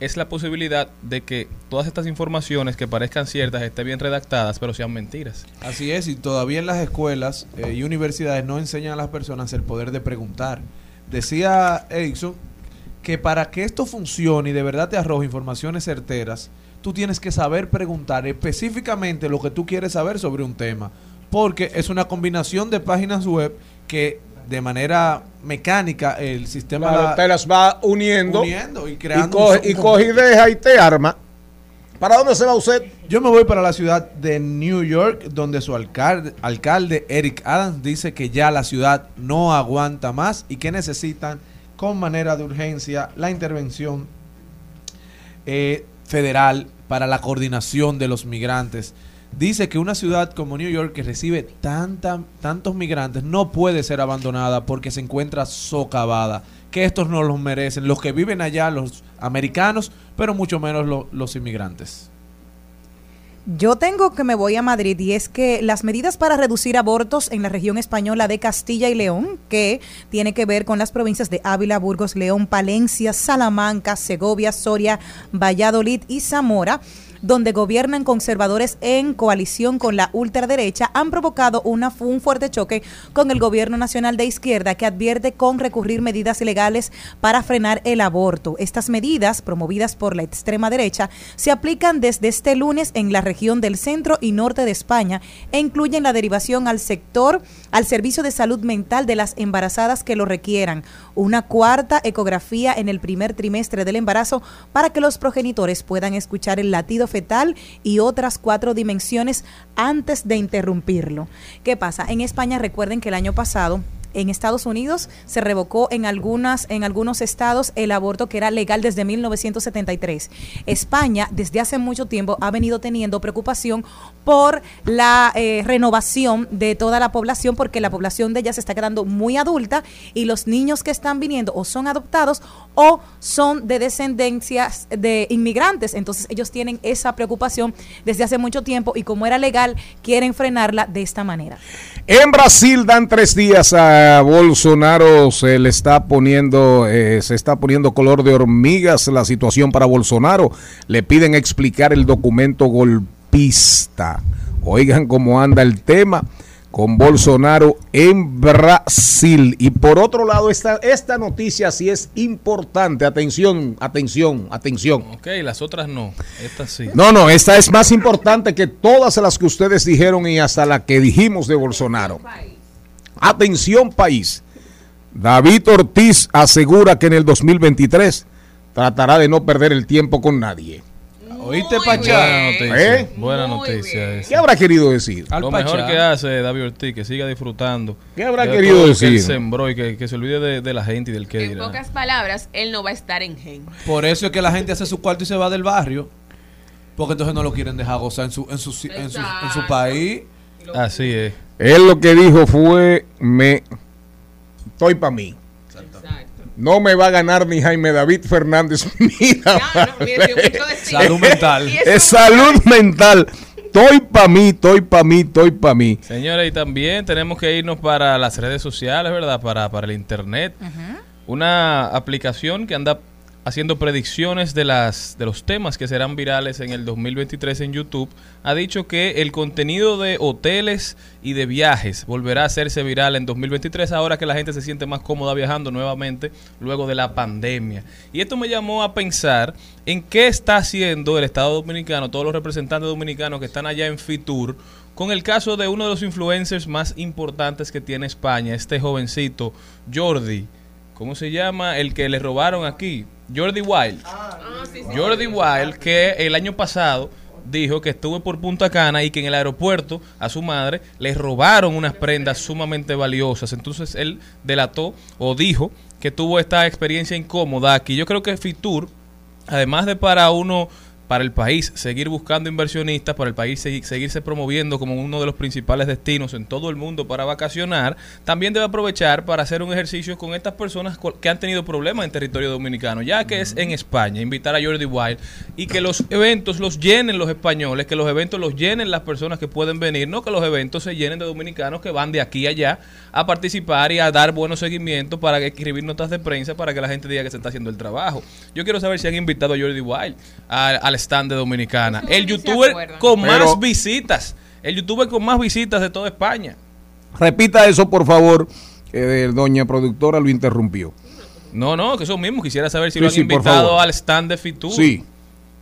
C: es la posibilidad de que todas estas informaciones que parezcan ciertas estén bien redactadas, pero sean mentiras.
D: Así es, y todavía en las escuelas eh, y universidades no enseñan a las personas el poder de preguntar. Decía Erickson que para que esto funcione y de verdad te arroje informaciones certeras, tú tienes que saber preguntar específicamente lo que tú quieres saber sobre un tema, porque es una combinación de páginas web que de manera mecánica el sistema
B: Claro,
D: la-
B: te las va uniendo,
D: uniendo y
B: y,
D: creando un-
B: y coge y deja y te arma. ¿Para dónde se va usted?
D: Yo me voy para la ciudad de New York, donde su alcalde, alcalde Eric Adams dice que ya la ciudad no aguanta más y que necesitan con manera de urgencia la intervención eh, federal para la coordinación de los migrantes. Dice que una ciudad como New York que recibe tanta, tantos migrantes no puede ser abandonada porque se encuentra socavada. Que estos no los merecen, los que viven allá, los americanos, pero mucho menos lo- los inmigrantes.
E: Yo tengo que me voy a Madrid y es que las medidas para reducir abortos en la región española de Castilla y León, que tiene que ver con las provincias de Ávila, Burgos, León, Palencia, Salamanca, Segovia, Soria, Valladolid y Zamora, donde gobiernan conservadores en coalición con la ultraderecha, han provocado un fuerte choque con el gobierno nacional de izquierda que advierte con recurrir medidas legales para frenar el aborto. Estas medidas, promovidas por la extrema derecha, se aplican desde este lunes en la región del centro y norte de España e incluyen la derivación al sector, al servicio de salud mental de las embarazadas que lo requieran, una cuarta ecografía en el primer trimestre del embarazo para que los progenitores puedan escuchar el latido fetal y otras cuatro dimensiones antes de interrumpirlo. ¿Qué pasa? En España recuerden que el año pasado en Estados Unidos se revocó en algunas en algunos estados el aborto que era legal desde 1973. España desde hace mucho tiempo ha venido teniendo preocupación por la eh, renovación de toda la población porque la población de ella se está quedando muy adulta y los niños que están viniendo o son adoptados o son de descendencias de inmigrantes. Entonces ellos tienen esa preocupación desde hace mucho tiempo y como era legal quieren frenarla de esta manera.
B: En Brasil dan tres días a Bolsonaro, se le está poniendo, eh, se está poniendo color de hormigas la situación para Bolsonaro. Le piden explicar el documento golpista. Oigan cómo anda el tema con Bolsonaro en Brasil. Y por otro lado, esta, esta noticia sí es importante. Atención, atención, atención.
C: Ok, las otras no. Estas sí.
B: No, no, esta es más importante que todas las que ustedes dijeron y hasta la que dijimos de Bolsonaro. Atención país. David Ortiz asegura que en el 2023 tratará de no perder el tiempo con nadie.
D: ¿Oíste, Pachá?
C: Buena
F: bien.
C: noticia.
B: ¿Eh?
C: Buena noticia. esa.
B: ¿Qué habrá querido decir?
D: Al
C: Lo
D: Pachá.
C: mejor que hace David Ortiz, que siga disfrutando.
B: ¿Qué habrá querido
C: todo lo que él
B: decir?
C: sembró y que, que se olvide de, de la gente y del qué
F: En
C: dirá.
F: pocas palabras, él no va a estar en gen.
D: Por eso es que la gente hace su cuarto y se va del barrio. Porque entonces no lo quieren dejar gozar en su, en su, en su, en su
F: Exacto.
D: país.
C: Así es.
B: Él lo que dijo fue, me estoy para mí. No me va a ganar ni Jaime David Fernández. Mira,
D: Salud mental.
B: es salud mental. Estoy para mí, estoy para mí, estoy para mí.
C: Señores, y también tenemos que irnos para las redes sociales, ¿verdad? Para, para el internet. Una aplicación que anda haciendo predicciones de las de los temas que serán virales en el 2023 en YouTube, ha dicho que el contenido de hoteles y de viajes volverá a hacerse viral en 2023 ahora que la gente se siente más cómoda viajando nuevamente luego de la pandemia. Y esto me llamó a pensar en qué está haciendo el Estado Dominicano, todos los representantes dominicanos que están allá en Fitur con el caso de uno de los influencers más importantes que tiene España, este jovencito Jordi. ¿Cómo se llama? El que le robaron aquí. Jordi Wild. Jordi Wild, que el año pasado dijo que estuvo por Punta Cana y que en el aeropuerto a su madre le robaron unas prendas sumamente valiosas. Entonces él delató o dijo que tuvo esta experiencia incómoda aquí. Yo creo que Fitur, además de para uno para el país seguir buscando inversionistas, para el país segui- seguirse promoviendo como uno de los principales destinos en todo el mundo para vacacionar, también debe aprovechar para hacer un ejercicio con estas personas que han tenido problemas en territorio dominicano, ya que es en España, invitar a Jordi Wild y que los eventos los llenen los españoles, que los eventos los llenen las personas que pueden venir, no que los eventos se llenen de dominicanos que van de aquí a allá a participar y a dar buenos seguimientos para escribir notas de prensa para que la gente diga que se está haciendo el trabajo. Yo quiero saber si han invitado a Jordi Wild al stand de Dominicana. El youtuber con
B: Pero-
C: más visitas. El youtuber con más visitas de toda España.
B: Repita eso, por favor. que doña productora lo interrumpió.
C: No, no, que eso mismo. Quisiera saber si
B: Sí,
C: lo han
B: sí,
C: invitado al stand de Fitur.
B: Sí.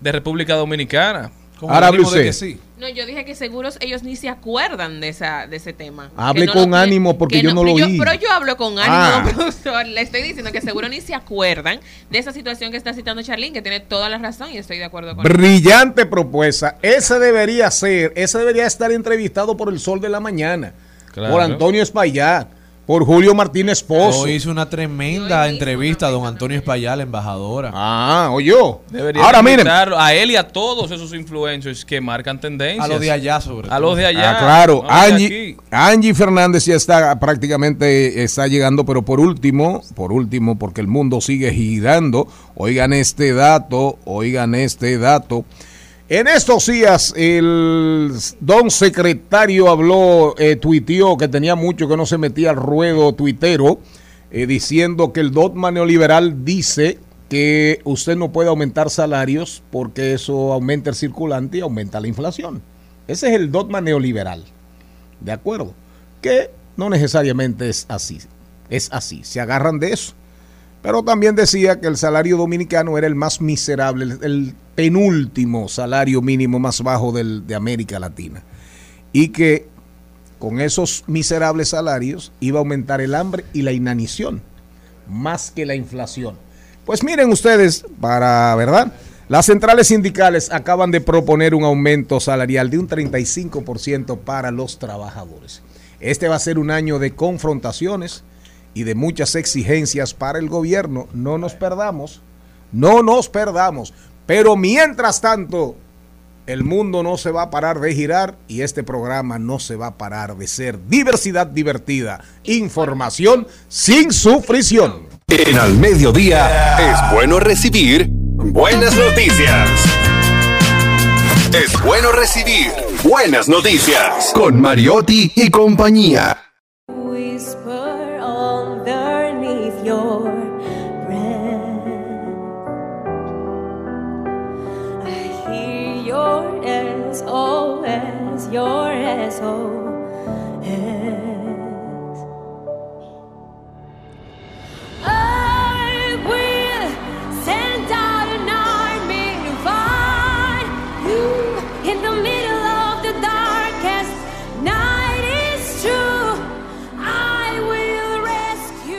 C: De República Dominicana.
D: Con
B: Ahora
D: de que sí.
F: No, yo dije que seguros ellos ni se acuerdan de esa de ese tema.
B: Hable
F: Que no
B: con
F: lo
B: ánimo, porque
F: que
B: yo no lo oí.
F: Pero yo hablo con ánimo,
B: Ah.
F: profesor. Le estoy diciendo que seguro ni se acuerdan de esa situación que está citando Charlene, que tiene toda la razón y estoy de acuerdo con él.
B: Brillante propuesta. Ese debería ser, ese debería estar entrevistado por el Sol de la Mañana,
C: Claro.
B: por Antonio Espaillat, por Julio Martínez Pozo.
D: Hoy hizo una tremenda entrevista a don Antonio Espaillat, la embajadora.
B: Ah, oyó.
C: Debería
B: Ahora miren,
C: a él y a todos esos influencers que marcan tendencias.
D: A los de allá, sobre todo.
C: A los de allá.
B: Ah, claro,
C: no
B: Angie. Angie Fernández ya está prácticamente está llegando, pero por último, por último, porque el mundo sigue girando, oigan este dato, oigan este dato. En estos días el don secretario habló, eh, tuiteó que tenía mucho que no se metía al ruedo tuitero, eh, diciendo que el dogma neoliberal dice que usted no puede aumentar salarios porque eso aumenta el circulante y aumenta la inflación. Ese es el dogma neoliberal. ¿De acuerdo? Que no necesariamente es así. Es así. Se agarran de eso. Pero también decía que el salario dominicano era el más miserable, el, penúltimo salario mínimo más bajo de América Latina. Y que con esos miserables salarios iba a aumentar el hambre y la inanición, más que la inflación. Pues miren ustedes, para, ¿verdad? Las centrales sindicales acaban de proponer un aumento salarial de un 35% para los trabajadores. Este va a ser un año de confrontaciones y de muchas exigencias para el gobierno. No nos perdamos, no nos perdamos. Pero mientras tanto, el mundo no se va a parar de girar y este programa no se va a parar de ser diversidad divertida, información sin sufrición.
G: En al mediodía es bueno recibir buenas noticias. Es bueno recibir buenas noticias con Mariotti y compañía.
L: Rescue.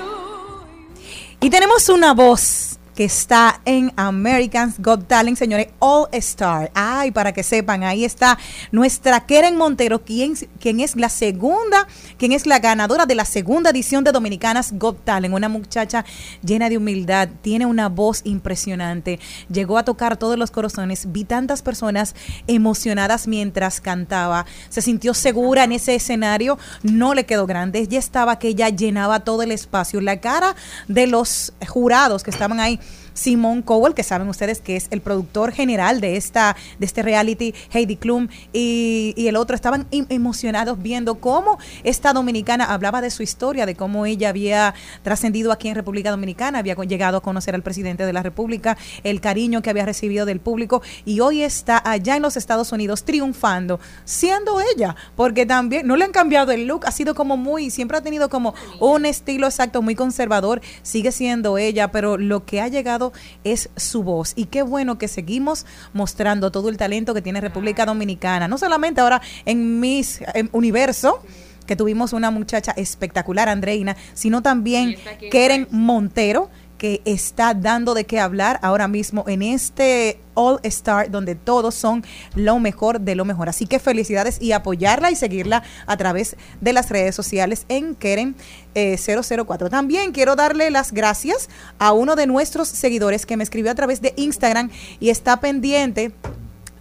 E: Y tenemos una voz está en Americans Got Talent, señores, All Star. Ay, para que sepan, ahí está nuestra Keren Montero, quien, quien es la segunda, quien es la ganadora de la segunda edición de Dominicanas Got Talent. Una muchacha llena de humildad, tiene una voz impresionante, llegó a tocar todos los corazones, vi tantas personas emocionadas mientras cantaba, se sintió segura en ese escenario, no le quedó grande, ya estaba que ella llenaba todo el espacio, la cara de los jurados que estaban ahí. Simón Cowell, que saben ustedes que es el productor general de esta de este reality, Heidi Klum y, y el otro estaban em- emocionados viendo cómo esta dominicana hablaba de su historia, de cómo ella había trascendido aquí en República Dominicana, había llegado a conocer al presidente de la República, el cariño que había recibido del público y hoy está allá en los Estados Unidos triunfando, siendo ella, porque también no le han cambiado el look, ha sido como muy, siempre ha tenido como un estilo exacto muy conservador, sigue siendo ella, pero lo que ha llegado es su voz. Y qué bueno que seguimos mostrando todo el talento que tiene República Dominicana, no solamente ahora en Miss Universo, que tuvimos una muchacha espectacular, Andreina, sino también Keren Montero, que está dando de qué hablar ahora mismo en este All Star, donde todos son lo mejor de lo mejor. Así que felicidades y apoyarla y seguirla a través de las redes sociales en Keren eh, 004. También quiero darle las gracias a uno de nuestros seguidores que me escribió a través de Instagram y está pendiente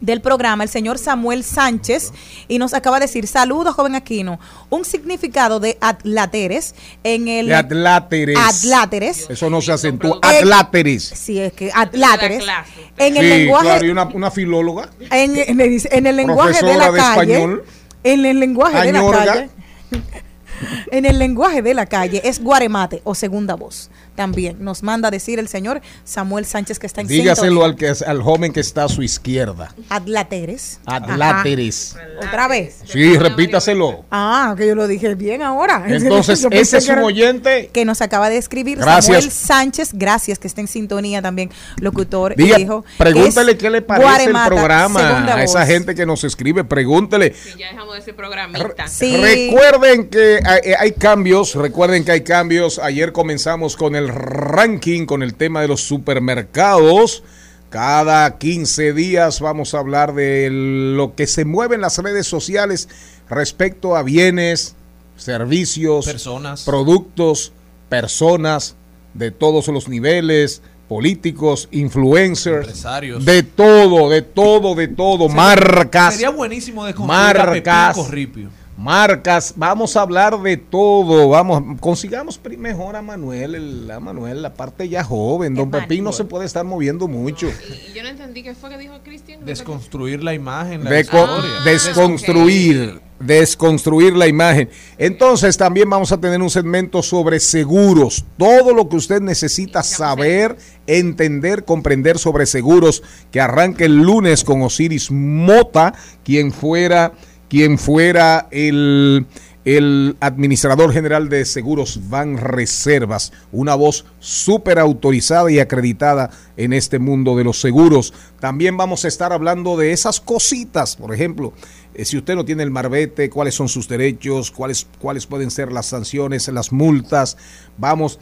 E: del programa, el señor Samuel Sánchez, y nos acaba de decir, saludos, joven Aquino, un significado de atláteres en el...
B: De atláteres.
E: Atláteres.
B: Eso no se acentúa.
E: Eh,
B: Atláteres.
E: Sí, es que atláteres. En el
B: Sí,
E: lenguaje...
B: claro, y una, una filóloga.
E: En, en el, en el lenguaje de la
B: de
E: calle.
B: español.
E: En el lenguaje de la calle. En el lenguaje de la calle es guaremate o segunda voz. También nos manda a decir el señor Samuel Sánchez que está en
B: Dígaselo
E: sintonía.
B: al, que, al joven que está a su izquierda.
E: Atláteres. Ajá. Otra vez.
B: Sí, repítaselo.
E: Ah, que yo lo dije bien ahora.
B: Entonces, ese es un oyente.
E: que nos acaba de escribir
B: Gracias.
E: Samuel Sánchez, gracias que está en sintonía también, locutor
B: Diga,
E: es
B: qué le parece
E: Guaremata,
B: el programa a esa gente que nos escribe. Pregúntele.
F: Ya dejamos de ser programista.
B: Recuerden que hay, eh, hay cambios, recuerden que hay cambios. Ayer comenzamos con el ranking, con el tema de los supermercados. Cada 15 días vamos a hablar de lo que se mueve en las redes sociales respecto a bienes, servicios,
D: Personas.
B: productos, personas de todos los niveles, políticos, influencers,
D: Empresarios.
B: de todo, de todo, de todo,
D: Sería-
B: marcas.
D: Sería buenísimo a
B: marcas,
D: Pepín Corripio.
B: Marcas, vamos a hablar de todo, vamos, consigamos mejor a Manuel, el- a Manuel, la parte ya joven, don Pepín no se puede estar moviendo mucho.
F: Y yo no entendí qué fue que dijo Cristian.
D: Desconstruir la imagen, la historia.
B: desconstruir, desconstruir la imagen. Entonces también vamos a tener un segmento sobre seguros, todo lo que usted necesita saber, entender, comprender sobre seguros, que arranque el lunes con Osiris Mota, quien fuera, quien fuera el el administrador general de Seguros Van Reservas, una voz súper autorizada y acreditada en este mundo de los seguros. También vamos a estar hablando de esas cositas, por ejemplo, eh, si usted no tiene el marbete, cuáles son sus derechos, cuáles, cuáles pueden ser las sanciones, las multas. Vamos,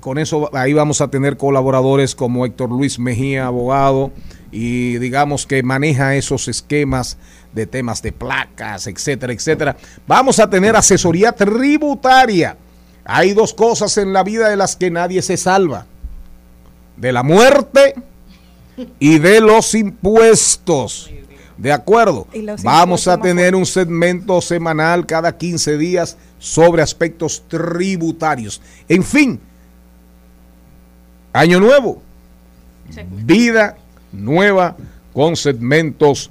B: con eso ahí vamos a tener colaboradores como Héctor Luis Mejía, abogado, y digamos que maneja esos esquemas de temas de placas, etcétera, etcétera. Vamos a tener asesoría tributaria. Hay dos cosas en la vida de las que nadie se salva. De la muerte y de los impuestos. De acuerdo. Vamos a tener un segmento semanal cada 15 días sobre aspectos tributarios. En fin, año nuevo, vida nueva con segmentos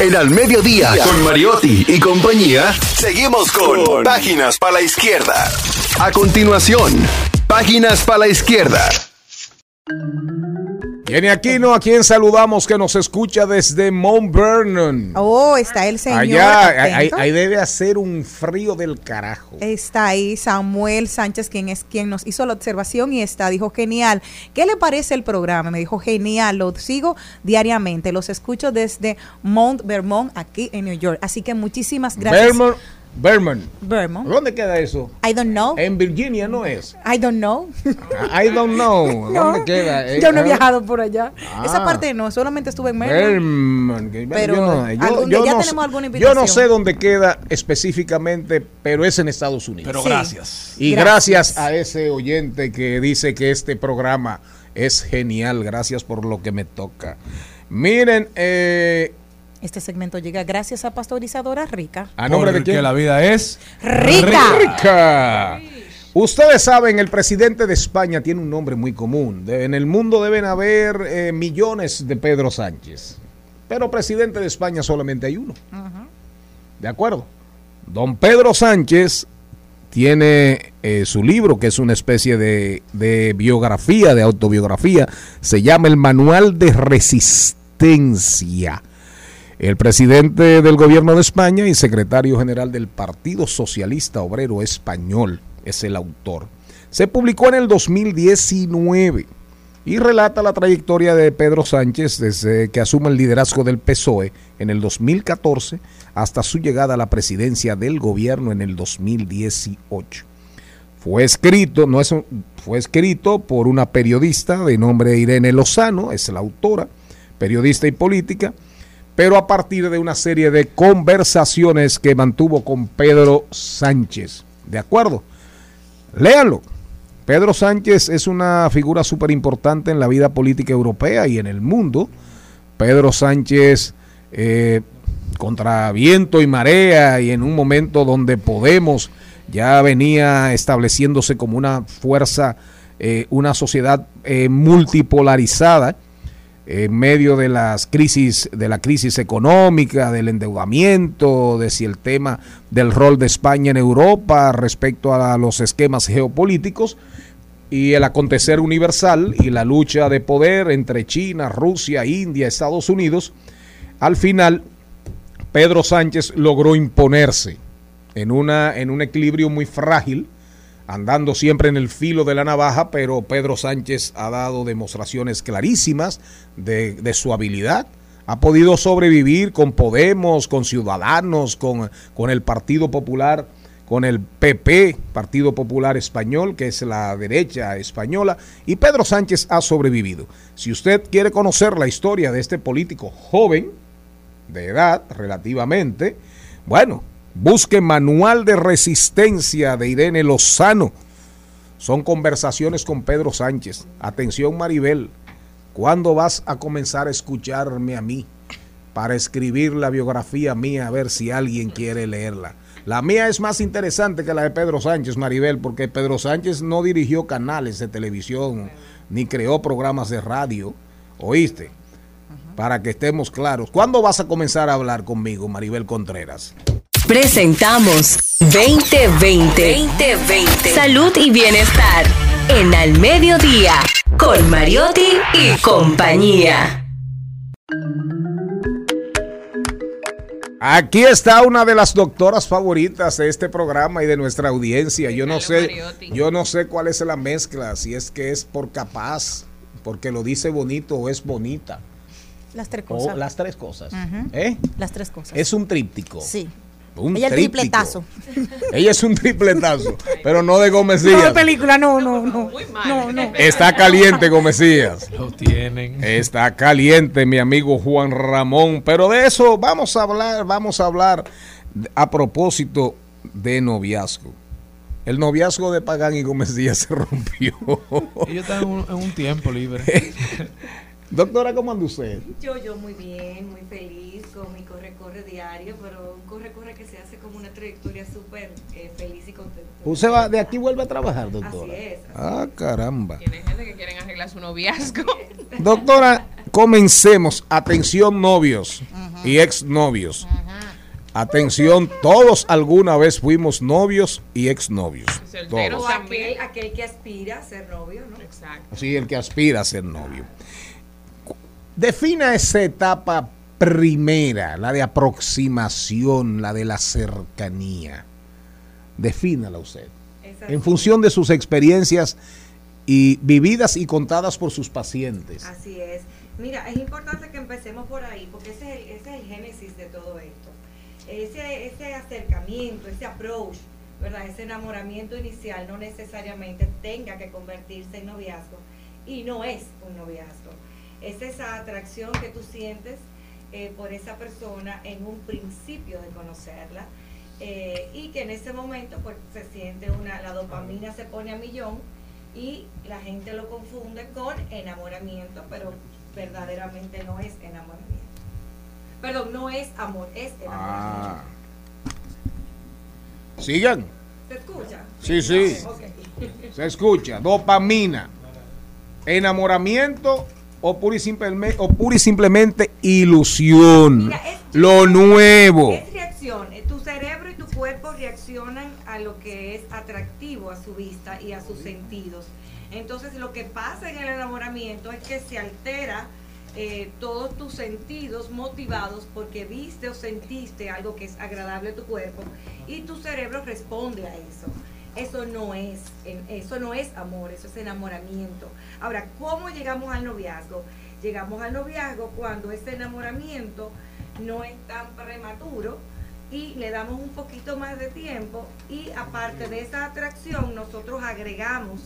G: En Al Mediodía, con Mariotti y compañía, seguimos con Páginas para la Izquierda. A continuación, Páginas para la Izquierda.
B: Viene Aquino, a quien saludamos, que nos escucha desde Mount Vernon.
E: Oh, está el señor.
B: Allá, ahí, ahí debe hacer un frío del carajo.
E: Está ahí Samuel Sánchez, quien es quien nos hizo la observación y está, dijo genial. ¿Qué le parece el programa? Me dijo genial, lo sigo diariamente, los escucho desde Mount Vermont, aquí en New York. Así que muchísimas gracias.
B: Vermont, Vermont.
E: Vermont.
B: ¿Dónde queda eso?
E: I don't know.
B: En Virginia no es.
E: I don't know.
B: I don't know.
E: No,
B: ¿Dónde queda? Eh,
E: Yo no he
B: ah,
E: viajado por allá.
B: Ah.
E: Esa parte no, solamente estuve en Maryland.
B: Vermont. que-
E: Pero
B: yo no, yo- yo no
E: tenemos
B: sé-
E: alguna
B: Yo
E: invitación.
B: no sé dónde queda específicamente, pero es en Estados Unidos.
D: Pero
E: Sí.
D: gracias.
B: Y
E: Gracias.
B: gracias. a ese oyente que dice que este programa es genial. Gracias por lo que me toca. Miren, eh,
E: Este segmento llega gracias a Pastorizadora Rica.
B: a nombre de quién?
D: la vida es
E: ¡Rica!
B: Rica. Ustedes saben, el presidente de España tiene un nombre muy común. De- en el mundo deben haber eh, millones de Pedro Sánchez. Pero presidente de España solamente hay uno. ¿De acuerdo? Don Pedro Sánchez tiene eh, su libro, que es una especie de, de biografía, de autobiografía. Se llama El Manual de Resistencia. El presidente del gobierno de España y secretario general del Partido Socialista Obrero Español es el autor. Se publicó en el 2019 y relata la trayectoria de Pedro Sánchez desde que asume el liderazgo del PSOE en el 2014 hasta su llegada a la presidencia del gobierno en el 2018. Fue escrito, no es un- fue escrito por una periodista de nombre Irene Lozano, es la autora, periodista y política, pero a partir de una serie de conversaciones que mantuvo con Pedro Sánchez. ¿De acuerdo? Léanlo. Pedro Sánchez es una figura súper importante en la vida política europea y en el mundo. Pedro Sánchez, eh, contra viento y marea, y en un momento donde Podemos ya venía estableciéndose como una fuerza, eh, una sociedad eh, multipolarizada, en medio de las crisis, de la crisis económica, del endeudamiento, de si el tema del rol de España en Europa respecto a los esquemas geopolíticos y el acontecer universal y la lucha de poder entre China, Rusia, India, Estados Unidos, al final Pedro Sánchez logró imponerse en, una, en un equilibrio muy frágil, andando siempre en el filo de la navaja, pero Pedro Sánchez ha dado demostraciones clarísimas de, su habilidad. Ha podido sobrevivir con Podemos, con Ciudadanos, con, con el Partido Popular, con el PP, Partido Popular Español, que es la derecha española, y Pedro Sánchez ha sobrevivido. Si usted quiere conocer la historia de este político joven, de edad relativamente, bueno, busque Manual de Resistencia de Irene Lozano. Son conversaciones con Pedro Sánchez. Atención Maribel, ¿cuándo vas a comenzar a escucharme a mí para escribir la biografía mía a ver si alguien quiere leerla? La mía es más interesante que la de Pedro Sánchez, Maribel, porque Pedro Sánchez no dirigió canales de televisión ni creó programas de radio. ¿Oíste? Para que estemos claros. ¿Cuándo vas a comenzar a hablar conmigo, Maribel Contreras?
I: Presentamos 2020. 2020. Salud y bienestar. En Al Mediodía. Con Mariotti y compañía.
B: Aquí está una de las doctoras favoritas de este programa y de nuestra audiencia. Yo no sé, yo no sé cuál es la mezcla, si es que es por capaz, porque lo dice bonito o es bonita.
E: Las tres
B: O
E: cosas.
B: las tres cosas. ¿Eh?
E: Las tres cosas.
B: Es un tríptico.
E: Sí.
B: Un
E: Ella el
B: tríptico.
E: tripletazo.
B: Ella es un tripletazo, pero no de Gómez
E: No, de película, no, no, no. No, no.
B: Está caliente, Gómez Díaz.
D: Lo tienen.
B: Está caliente, mi amigo Juan Ramón. Pero de eso vamos a hablar, vamos a hablar a propósito de noviazgo. El noviazgo de Pagán y Gómez Díaz se rompió.
D: Ellos están en un, en un tiempo libre.
B: Doctora, ¿cómo anda usted?
M: Yo, yo muy bien, muy feliz con mi corre-corre diario, pero un corre-corre que se hace como una trayectoria súper eh, feliz y contenta.
B: ¿Usted va de aquí vuelve a trabajar, doctora?
M: Así es.
B: Ah, caramba.
F: Tiene gente que quieren arreglar su noviazgo.
B: Doctora, comencemos. Atención, novios. y exnovios. Atención, todos alguna vez fuimos novios y exnovios. Todos.
M: O aquel, aquel que aspira a ser novio, ¿no?
F: Exacto.
B: Sí, el que aspira a ser novio. Defina esa etapa primera, la de aproximación, la de la cercanía. Defínala usted. En función de sus experiencias y vividas y contadas por sus pacientes.
M: Así es. Mira, es importante que empecemos por ahí, porque ese es el, ese es el génesis de todo esto. Ese, ese acercamiento, ese approach, ¿verdad? Ese enamoramiento inicial no necesariamente tenga que convertirse en noviazgo y no es un noviazgo. Es esa atracción que tú sientes eh, por esa persona en un principio de conocerla eh, y que en ese momento pues se siente una, la dopamina se pone a millón y la gente lo confunde con enamoramiento, pero verdaderamente no es enamoramiento. Perdón, no es amor, es enamoramiento.
B: Ah. Sigan.
M: ¿Se escucha?
B: Sí, sí. Se escucha. Dopamina. Enamoramiento o pura y simplemente, o pura y simplemente ilusión.
M: Mira, es-
B: Lo nuevo.
M: Es reacción. eh, Tu cerebro y tu cuerpo reaccionan a lo que es atractivo a su vista y a sus sentidos. Entonces, lo que pasa en el enamoramiento es que se altera eh, todos tus sentidos motivados porque viste o sentiste algo que es agradable a tu cuerpo y tu cerebro responde a eso. Eso no es, eso no es amor, eso es enamoramiento. Ahora, ¿cómo llegamos al noviazgo? Llegamos al noviazgo cuando ese enamoramiento no es tan prematuro y le damos un poquito más de tiempo y aparte de esa atracción nosotros agregamos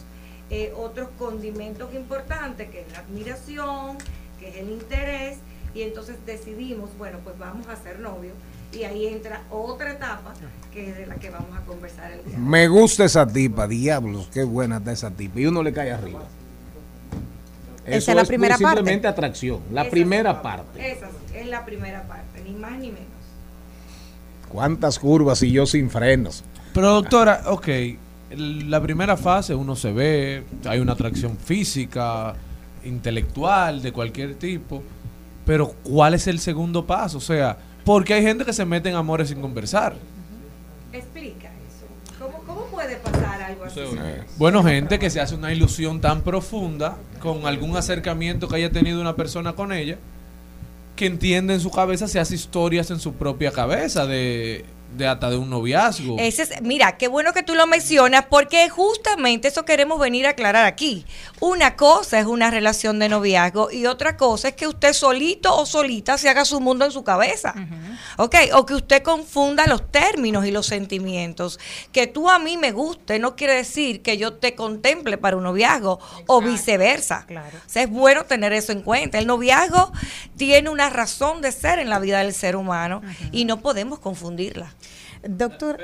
M: eh, otros condimentos importantes que es la admiración, que es el interés y entonces decidimos, bueno, pues vamos a ser novios y ahí entra otra etapa que es de la que vamos a conversar el día.
B: Me gusta esa tipa, diablos, qué buena está esa tipa. Y uno le cae arriba.
E: Esa es la primera parte.
B: simplemente atracción, la
M: Esa
B: primera
M: sí,
B: parte.
M: Esa sí, es la primera parte, ni más ni menos.
B: ¿Cuántas curvas y yo sin frenos?
D: Pero doctora, ok, la primera fase uno se ve, hay una atracción física, intelectual, de cualquier tipo, pero ¿cuál es el segundo paso? O sea, porque hay gente que se mete en amores sin conversar.
M: Explica eso. ¿Cómo, cómo puede pasar algo así?
D: Bueno, gente que se hace una ilusión tan profunda con algún acercamiento que haya tenido una persona con ella, que entiende en su cabeza, se hace historias en su propia cabeza de, de hasta de un noviazgo.
N: Ese es, mira, qué bueno que tú lo mencionas porque justamente eso queremos venir a aclarar aquí. Una cosa es una relación de noviazgo y otra cosa es que usted solito o solita se haga su mundo en su cabeza. ¿Ok? O que usted confunda los términos y los sentimientos. Que tú a mí me guste no quiere decir que yo te contemple para un noviazgo o viceversa.
E: Claro.
N: O sea, es bueno tener eso en cuenta. El noviazgo tiene una razón de ser en la vida del ser humano y no podemos confundirla.
E: Doctor,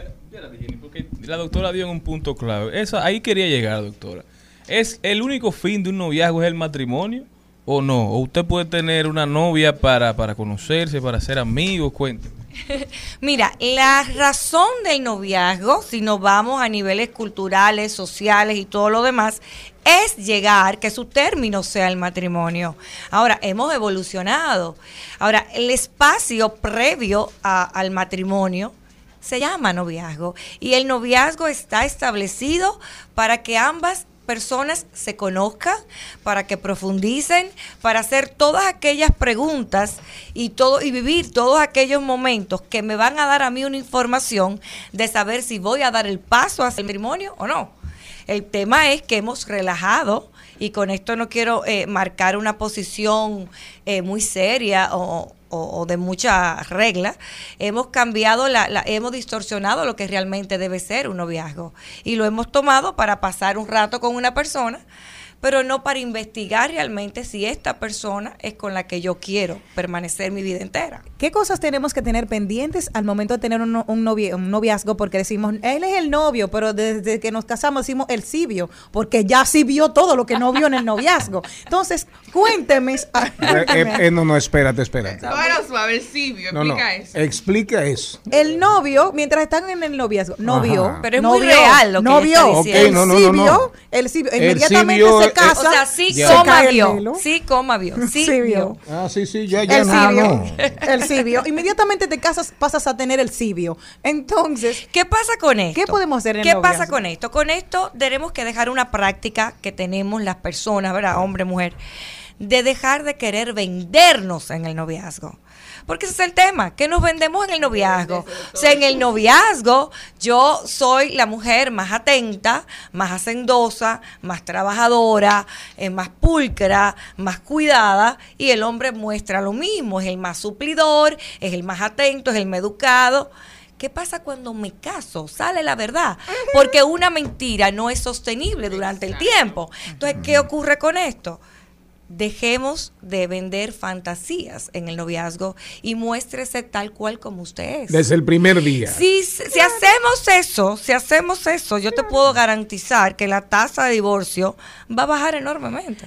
C: porque la doctora dio en un punto clave. Eso, ahí quería llegar, doctora. ¿Es el único fin de un noviazgo es el matrimonio o no? ¿O usted puede tener una novia para, para conocerse, para ser amigos? Cuénteme.
N: Mira, la razón del noviazgo, si nos vamos a niveles culturales, sociales y todo lo demás, es llegar, que su término sea el matrimonio. Ahora, hemos evolucionado. Ahora, el espacio previo a- al matrimonio se llama noviazgo y el noviazgo está establecido para que ambas personas se conozcan, para que profundicen, para hacer todas aquellas preguntas y todo y vivir todos aquellos momentos que me van a dar a mí una información de saber si voy a dar el paso hacia el matrimonio o no. El tema es que hemos relajado y con esto no quiero eh, marcar una posición eh, muy seria o, o- o de mucha regla. Hemos cambiado, la, la- hemos distorsionado lo que realmente debe ser un noviazgo y lo hemos tomado para pasar un rato con una persona, pero no para investigar realmente si esta persona es con la que yo quiero permanecer mi vida entera.
E: ¿qué cosas tenemos que tener pendientes al momento de tener un, un, un noviazgo? Porque decimos, él es el novio, pero desde que nos casamos decimos el cibio, porque ya sí vio todo lo que no vio en el noviazgo. Entonces, cuénteme.
B: Eh, eh, eh, no, no, espérate, espérate.
F: Bueno, suave, el Sibio,
B: No, no,
F: explica eso.
B: explica eso.
E: El novio, mientras están en el noviazgo, no
B: Ajá.
E: vio.
N: Pero es muy
E: vio,
N: real lo que
E: no
N: está
E: vio.
N: diciendo.
E: El
B: Ok, no, no, no,
E: cibio,
B: no.
E: el inmediatamente se Casa,
N: O sea, sí,
E: se
N: coma vio. Sí, coma vio. Sí,
E: Sí,
N: vio.
B: Ah, sí, sí, ya, ya
E: El
B: no,
E: cibio. El cibio. Inmediatamente te casas, pasas a tener el cibio. Entonces,
N: ¿Qué pasa con esto?
E: ¿Qué podemos hacer en el
N: ¿Qué
E: noviazgo?
N: pasa con esto? Con esto tenemos que dejar una práctica que tenemos las personas, ¿verdad? Hombre, mujer, de dejar de querer vendernos en el noviazgo. Porque ese es el tema, que nos vendemos en el noviazgo. O sea, en el noviazgo yo soy la mujer más atenta, más hacendosa, más trabajadora, eh, más pulcra, más cuidada, y el hombre muestra lo mismo, es el más suplidor, es el más atento, es el más educado. ¿Qué pasa cuando me caso? Sale la verdad. Porque una mentira no es sostenible durante el tiempo. Entonces, ¿qué ocurre con esto? Dejemos de vender fantasías en el noviazgo y muéstrese tal cual como usted es.
B: Desde el primer día.
N: Si, si hacemos eso, si hacemos eso, yo te puedo garantizar que la tasa de divorcio va a bajar enormemente.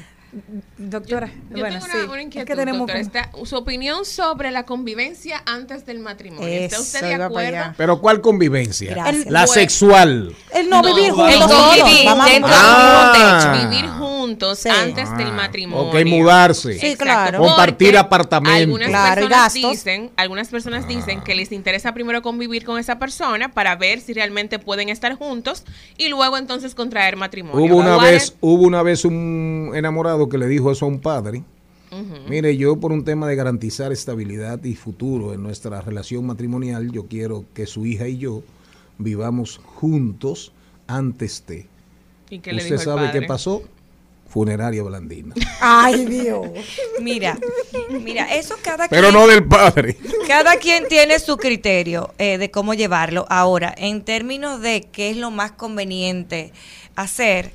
E: Doctora,
F: Yo
E: bueno,
F: tengo
E: sí,
F: una,
E: es
F: inquietud,
E: que tenemos
F: doctora.
E: como-
F: Está- su opinión sobre la convivencia antes del matrimonio. ¿Está usted de acuerdo?
B: Pero ¿cuál convivencia?
E: Gracias.
B: La
F: Bueno.
B: sexual.
E: el no, vivir juntos
N: el
E: todos.
N: convivir
E: Vamos a
N: dentro
E: mudar.
N: del mismo
B: Ah.
N: techo.
F: Vivir juntos
E: Sí.
F: antes del
B: Ah,
F: matrimonio.
B: ok, mudarse.
E: Sí,
F: Exacto,
E: claro.
B: Compartir
F: porque
B: apartamento.
F: Algunas
E: Claro,
F: personas dicen, algunas personas dicen que les interesa primero convivir con esa persona para ver si realmente pueden estar juntos y luego entonces contraer matrimonio.
B: Hubo una
F: ¿Cuál
B: vez,
F: es?
B: hubo una vez un enamorado que le dijo eso a un padre. Mire, yo por un tema de garantizar estabilidad y futuro en nuestra relación matrimonial, yo quiero que su hija y yo vivamos juntos antes de.
F: ¿Y qué le
B: ¿Usted
F: dijo el
B: sabe
F: padre?
B: qué pasó? Funeraria Blandina.
E: Ay, Dios.
N: Mira, mira, eso cada
B: Pero
N: quien,
B: no del padre.
N: cada quien tiene su criterio eh, de cómo llevarlo. Ahora, en términos de qué es lo más conveniente hacer,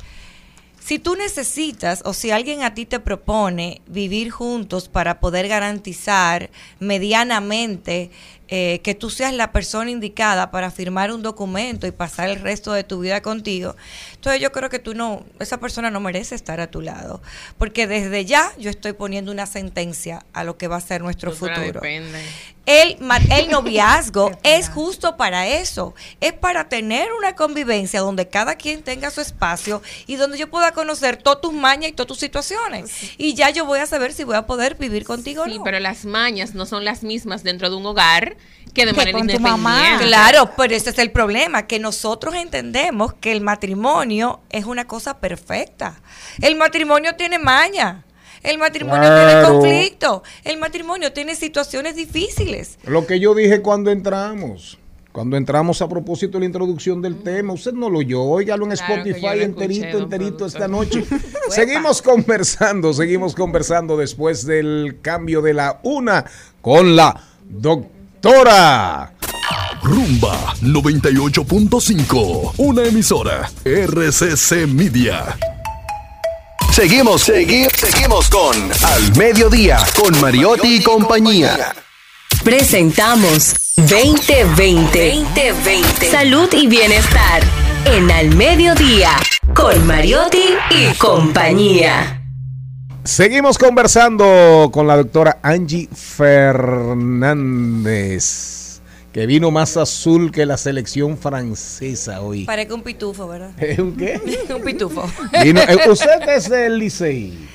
N: si tú necesitas o si alguien a ti te propone vivir juntos para poder garantizar medianamente eh, que tú seas la persona indicada para firmar un documento y pasar el resto de tu vida contigo, entonces yo creo que tú no, esa persona no merece estar a tu lado, porque desde ya yo estoy poniendo una sentencia a lo que va a ser nuestro futuro. El, el noviazgo es justo para eso, es para tener una convivencia donde cada quien tenga su espacio y donde yo pueda conocer todas tus mañas y todas tus situaciones. Y ya yo voy a saber si voy a poder vivir contigo
F: Sí,
N: o no.
F: pero las mañas no son las mismas dentro de un hogar que de manera
E: con tu mamá.
N: Claro, pero ese es el problema, que nosotros entendemos que el matrimonio es una cosa perfecta. El matrimonio tiene maña. El matrimonio tiene conflicto. El matrimonio tiene situaciones difíciles.
B: Lo que yo dije cuando entramos. Cuando entramos a propósito de la introducción del tema, usted no lo oyó, óigalo en
F: Claro
B: Spotify enterito,
F: escuché,
B: enterito
F: productor.
B: esta noche. seguimos conversando, seguimos conversando después del cambio de la una con la doctora.
G: Rumba 98.5, una emisora RCC Media. Seguimos, seguimos, seguimos con Al Mediodía, con Mariotti y compañía.
I: Presentamos 2020. 2020. Salud y bienestar. En Al Mediodía. Con Mariotti y compañía.
B: Seguimos conversando con la doctora Angie Fernández, que vino más azul que la selección francesa hoy.
N: Parece un pitufo, ¿verdad?
B: ¿Es un qué?
N: un pitufo.
B: Vino- eh, usted es del Licey.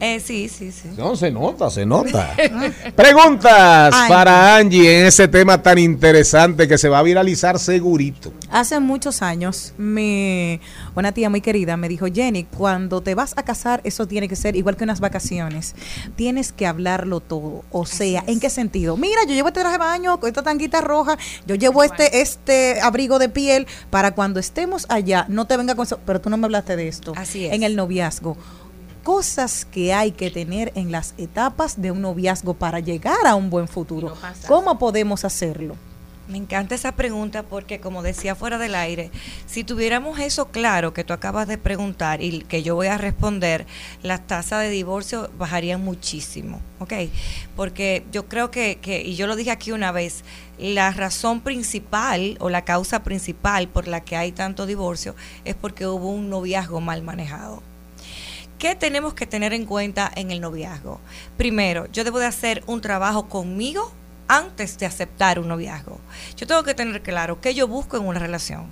N: Eh, sí, sí, sí.
B: No, se nota, se nota. Preguntas
E: Ay.
B: para Angie en ese tema tan interesante que se va a viralizar segurito.
E: Hace muchos años, mi, una tía muy querida me dijo, Jenny, cuando te vas a casar, eso tiene que ser igual que unas vacaciones. Tienes que hablarlo todo. O sea, ¿en qué sentido? Mira, yo llevo este traje de baño, con esta tanguita roja, yo llevo este, este abrigo de piel para cuando estemos allá, no te venga con eso. Pero tú no me hablaste de esto.
N: Así es.
E: En el noviazgo. Cosas que hay que tener en las etapas de un noviazgo para llegar a un buen futuro. ¿Cómo podemos hacerlo?
N: Me encanta esa pregunta porque, como decía fuera del aire, si tuviéramos eso claro que tú acabas de preguntar y que yo voy a responder, las tasas de divorcio bajarían muchísimo, ¿ok? Porque yo creo que, que, y yo lo dije aquí una vez, la razón principal o la causa principal por la que hay tanto divorcio es porque hubo un noviazgo mal manejado. ¿Qué tenemos que tener en cuenta en el noviazgo? Primero, yo debo de hacer un trabajo conmigo antes de aceptar un noviazgo. Yo tengo que tener claro qué yo busco en una relación.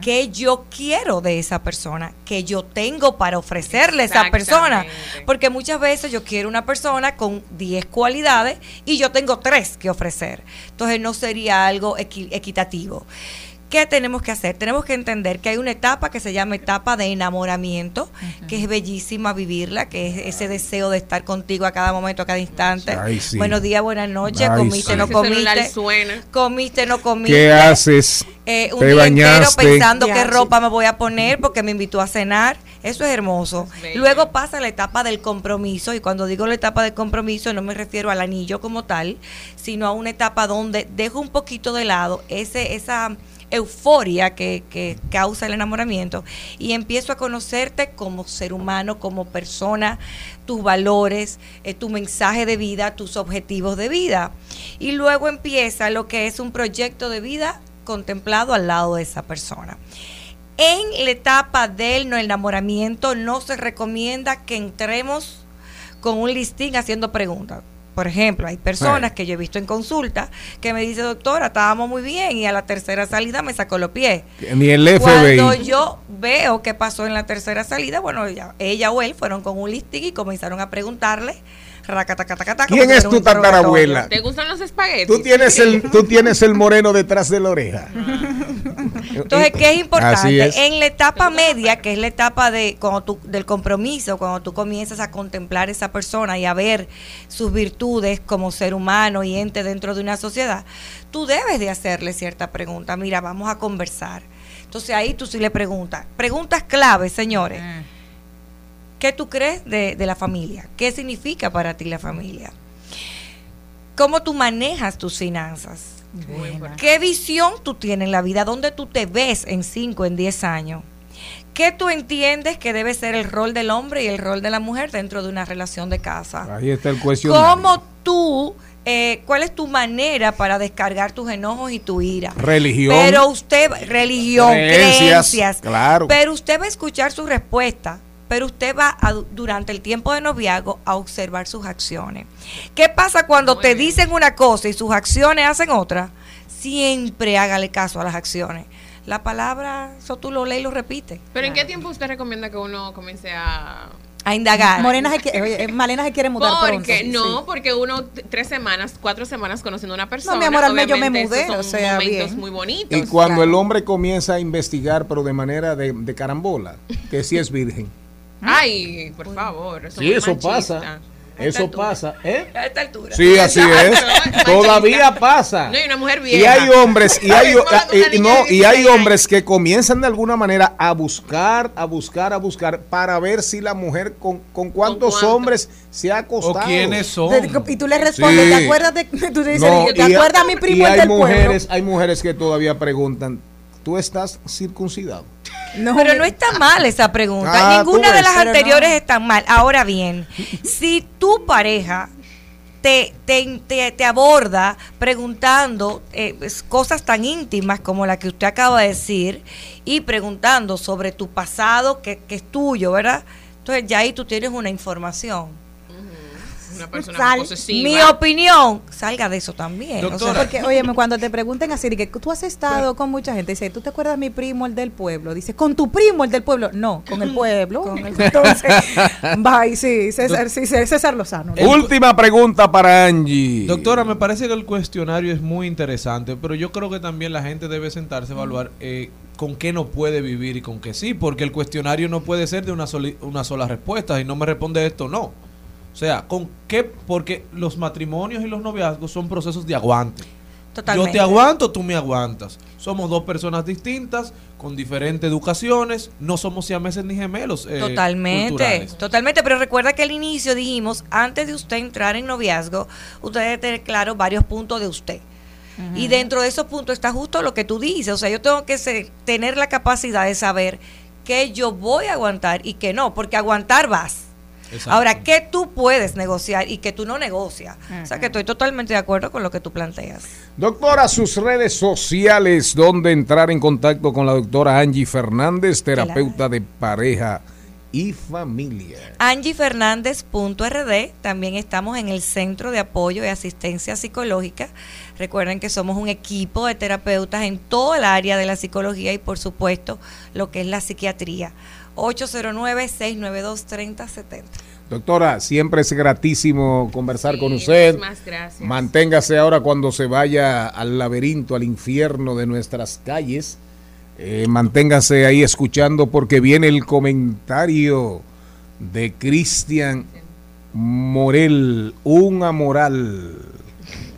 N: qué yo quiero de esa persona, qué yo tengo para ofrecerle a esa persona. Porque muchas veces yo quiero una persona con 10 cualidades y yo tengo 3 que ofrecer. Entonces no sería algo equi- equitativo. ¿Qué tenemos que hacer? Tenemos que entender que hay una etapa que se llama etapa de enamoramiento, que es bellísima vivirla, que es ese deseo de estar contigo a cada momento, a cada instante.
B: Ay, sí.
N: Buenos días, buenas noches,
B: Ay,
N: comiste,
B: sí.
N: no comiste,
F: suena.
N: comiste, no comiste.
B: ¿Qué haces?
N: Eh, un
B: ¿Te
N: día
B: bañaste?
N: entero pensando qué ropa me voy a poner porque me invitó a cenar. Eso es hermoso. Luego pasa la etapa del compromiso y cuando digo la etapa del compromiso no me refiero al anillo como tal, sino a una etapa donde dejo un poquito de lado ese esa euforia que, que causa el enamoramiento y empiezo a conocerte como ser humano, como persona, tus valores, eh, tu mensaje de vida, tus objetivos de vida. Y luego empieza lo que es un proyecto de vida contemplado al lado de esa persona. En la etapa del no enamoramiento no se recomienda que entremos con un listín haciendo preguntas. Por ejemplo, hay personas que yo he visto en consulta que me dice, doctora, estábamos muy bien y a la tercera salida me sacó los pies.
B: Ni el
N: Cuando
B: FBI.
N: yo veo qué pasó en la tercera salida, bueno, ella, ella o él fueron con un listín y comenzaron a preguntarle,
B: ¿Quién es tu tatarabuela?
F: ¿Te gustan los espaguetis?
B: Tú tienes el, tú tienes el moreno detrás de la oreja.
N: Entonces, ¿qué es importante?
B: es.
N: En la etapa media, que es la etapa de cuando tú, del compromiso, cuando tú comienzas a contemplar a esa persona y a ver sus virtudes como ser humano y ente dentro de una sociedad, tú debes de hacerle cierta pregunta. Mira, vamos a conversar. Entonces ahí tú sí le preguntas. Preguntas claves, señores. ¿Qué tú crees de, de la familia? ¿Qué significa para ti la familia? ¿Cómo tú manejas tus finanzas? ¿Qué visión tú tienes en la vida? ¿Dónde tú te ves en 5, en 10 años? ¿Qué tú entiendes que debe ser el rol del hombre y el rol de la mujer dentro de una relación de casa?
B: Ahí está el cuestionario.
N: ¿Cómo tú, eh, cuál es tu manera para descargar tus enojos y tu ira?
B: Religión.
N: Pero usted, religión,
B: Creencias,
N: creencias.
B: claro.
N: Pero usted va a escuchar su respuesta. Pero usted va a, durante el tiempo de noviazgo a observar sus acciones. ¿Qué pasa cuando te dicen una cosa y sus acciones hacen otra? Siempre hágale caso a las acciones. La palabra, eso tú lo lees y lo repites.
F: ¿Pero en qué tiempo usted recomienda que uno comience a
N: a indagar.
E: Morena se quiere, oye, Malena se quiere mudar
F: porque
E: pronto.
F: no,
E: Sí.
F: porque uno tres semanas, cuatro semanas conociendo a una persona.
E: No, mi amor, al menos yo me mudé, o sea,
F: momentos
E: bien.
F: muy bonitos.
B: Y cuando el hombre comienza a investigar, pero de manera de, de carambola, que si es virgen.
F: Ay, por favor. eso
B: Sí, eso
F: machista.
B: pasa. Eso pasa, ¿eh?
N: A esta altura.
B: Sí, así es. Todavía pasa.
F: No, y una mujer
B: Y
F: vieja.
B: hay hombres, y hay,
F: de una
B: y- no, y hay
F: 16
B: hombres que comienzan de alguna manera a buscar, a buscar, a buscar para ver si la mujer con, con cuántos
F: cuánto?
B: hombres se ha acostado.
D: O quiénes son.
E: Y tú le respondes,
B: Sí.
E: ¿te acuerdas de, tú dices,
B: No,
E: ¿te
B: y-
E: acuerdas mi primo
B: y hay
E: del
B: mujeres,
E: pueblo?
B: hay mujeres que todavía preguntan, ¿tú estás circuncidado?
E: No,
N: Pero no está mal esa pregunta.
B: Ah,
N: Ninguna
B: tú
N: de las anteriores
E: no.
N: están mal. Ahora bien, si tu pareja te, te, te- te aborda preguntando eh, pues, cosas tan íntimas como la que usted acaba de decir y preguntando sobre tu pasado que, que es tuyo, ¿verdad? Entonces ya ahí tú tienes una información.
F: Una persona
E: Sal-
F: posesiva.
N: Mi opinión, salga de eso también. O sea,
D: Doctora.
E: Porque, oye, cuando te pregunten así, que tú has estado con mucha gente, dice, ¿tú te acuerdas de mi primo, el del pueblo? Dice, ¿con tu primo, el del pueblo? No, con el pueblo. Entonces, bye, sí, César, sí, César Lozano.
D: El-
B: Última pregunta para Angie.
D: Doctora, me parece que el cuestionario es muy interesante, pero yo creo que también la gente debe sentarse a evaluar eh, con qué no puede vivir y con qué sí, porque el cuestionario no puede ser de una, soli- una sola respuesta y no me responde esto, no. O sea, ¿con qué? Porque los matrimonios y los noviazgos son procesos de aguante.
N: totalmente.
D: Yo te aguanto, tú me aguantas. Somos dos personas distintas, con diferentes educaciones, no somos siameses ni gemelos. eh,
N: Totalmente,
D: culturales.
N: totalmente, pero recuerda que al inicio dijimos, antes de usted entrar en noviazgo, usted debe tener claro varios puntos de usted. Y dentro de esos puntos está justo lo que tú dices, o sea, yo tengo que tener la capacidad de saber qué yo voy a aguantar y qué no, porque aguantar vas.
D: Exacto.
N: Ahora, ¿qué tú puedes negociar y que tú no negocias? O sea, que estoy totalmente de acuerdo con lo que tú planteas.
B: Doctora, sus redes sociales, donde entrar en contacto con la doctora Angie Fernández, terapeuta de pareja y familia.
N: AngieFernández.rd. También estamos en el Centro de Apoyo y Asistencia Psicológica. Recuerden que somos un equipo de terapeutas en todo el área de la psicología y por supuesto lo que es la psiquiatría. 809-692-3070.
B: Doctora, siempre es gratísimo conversar con usted.
F: Muchísimas gracias.
B: Manténgase ahora cuando se vaya al laberinto, al infierno de nuestras calles. Eh, manténgase ahí escuchando porque viene el comentario de Cristian Morel, un amoral.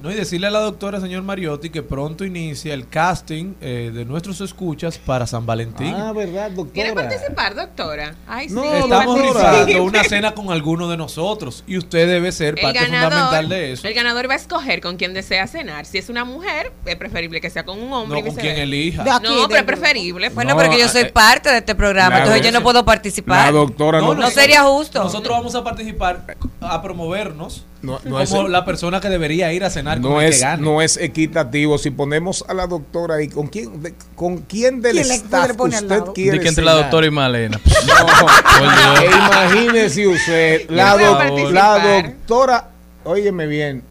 D: No, y decirle a la doctora, señor Mariotti, que pronto inicia el casting eh, de nuestros escuchas para San Valentín.
B: Ah, ¿verdad,
F: ¿Quiere
B: doctora?
F: participar, doctora? Ay, sí.
D: Estamos rifando una cena con alguno de nosotros y usted debe ser
F: El
D: parte
F: ganador,
D: fundamental de eso.
F: el ganador va a escoger con quién desea cenar. Si es una mujer, es preferible que sea con un hombre.
D: No,
F: y
D: con quien elija.
N: De aquí,
F: No, pero es preferible.
N: Bueno,
B: No,
N: porque yo soy
B: eh,
N: parte de este programa, entonces yo no puedo participar.
B: La doctora no,
N: no, sería justo.
D: Nosotros vamos a participar a promovernos
B: No- no
D: como
B: es-
D: la persona que debería ir a cenar
B: no
D: con el
B: es,
D: que gane.
B: no es equitativo. Si ponemos a la doctora ahí, ¿con quién, de- con quién del
E: ¿Quién le-
B: staff
E: le pone al
B: usted quiere
C: De que entre la doctora y Malena.
B: No, e imagínese usted, la doctora, óyeme bien,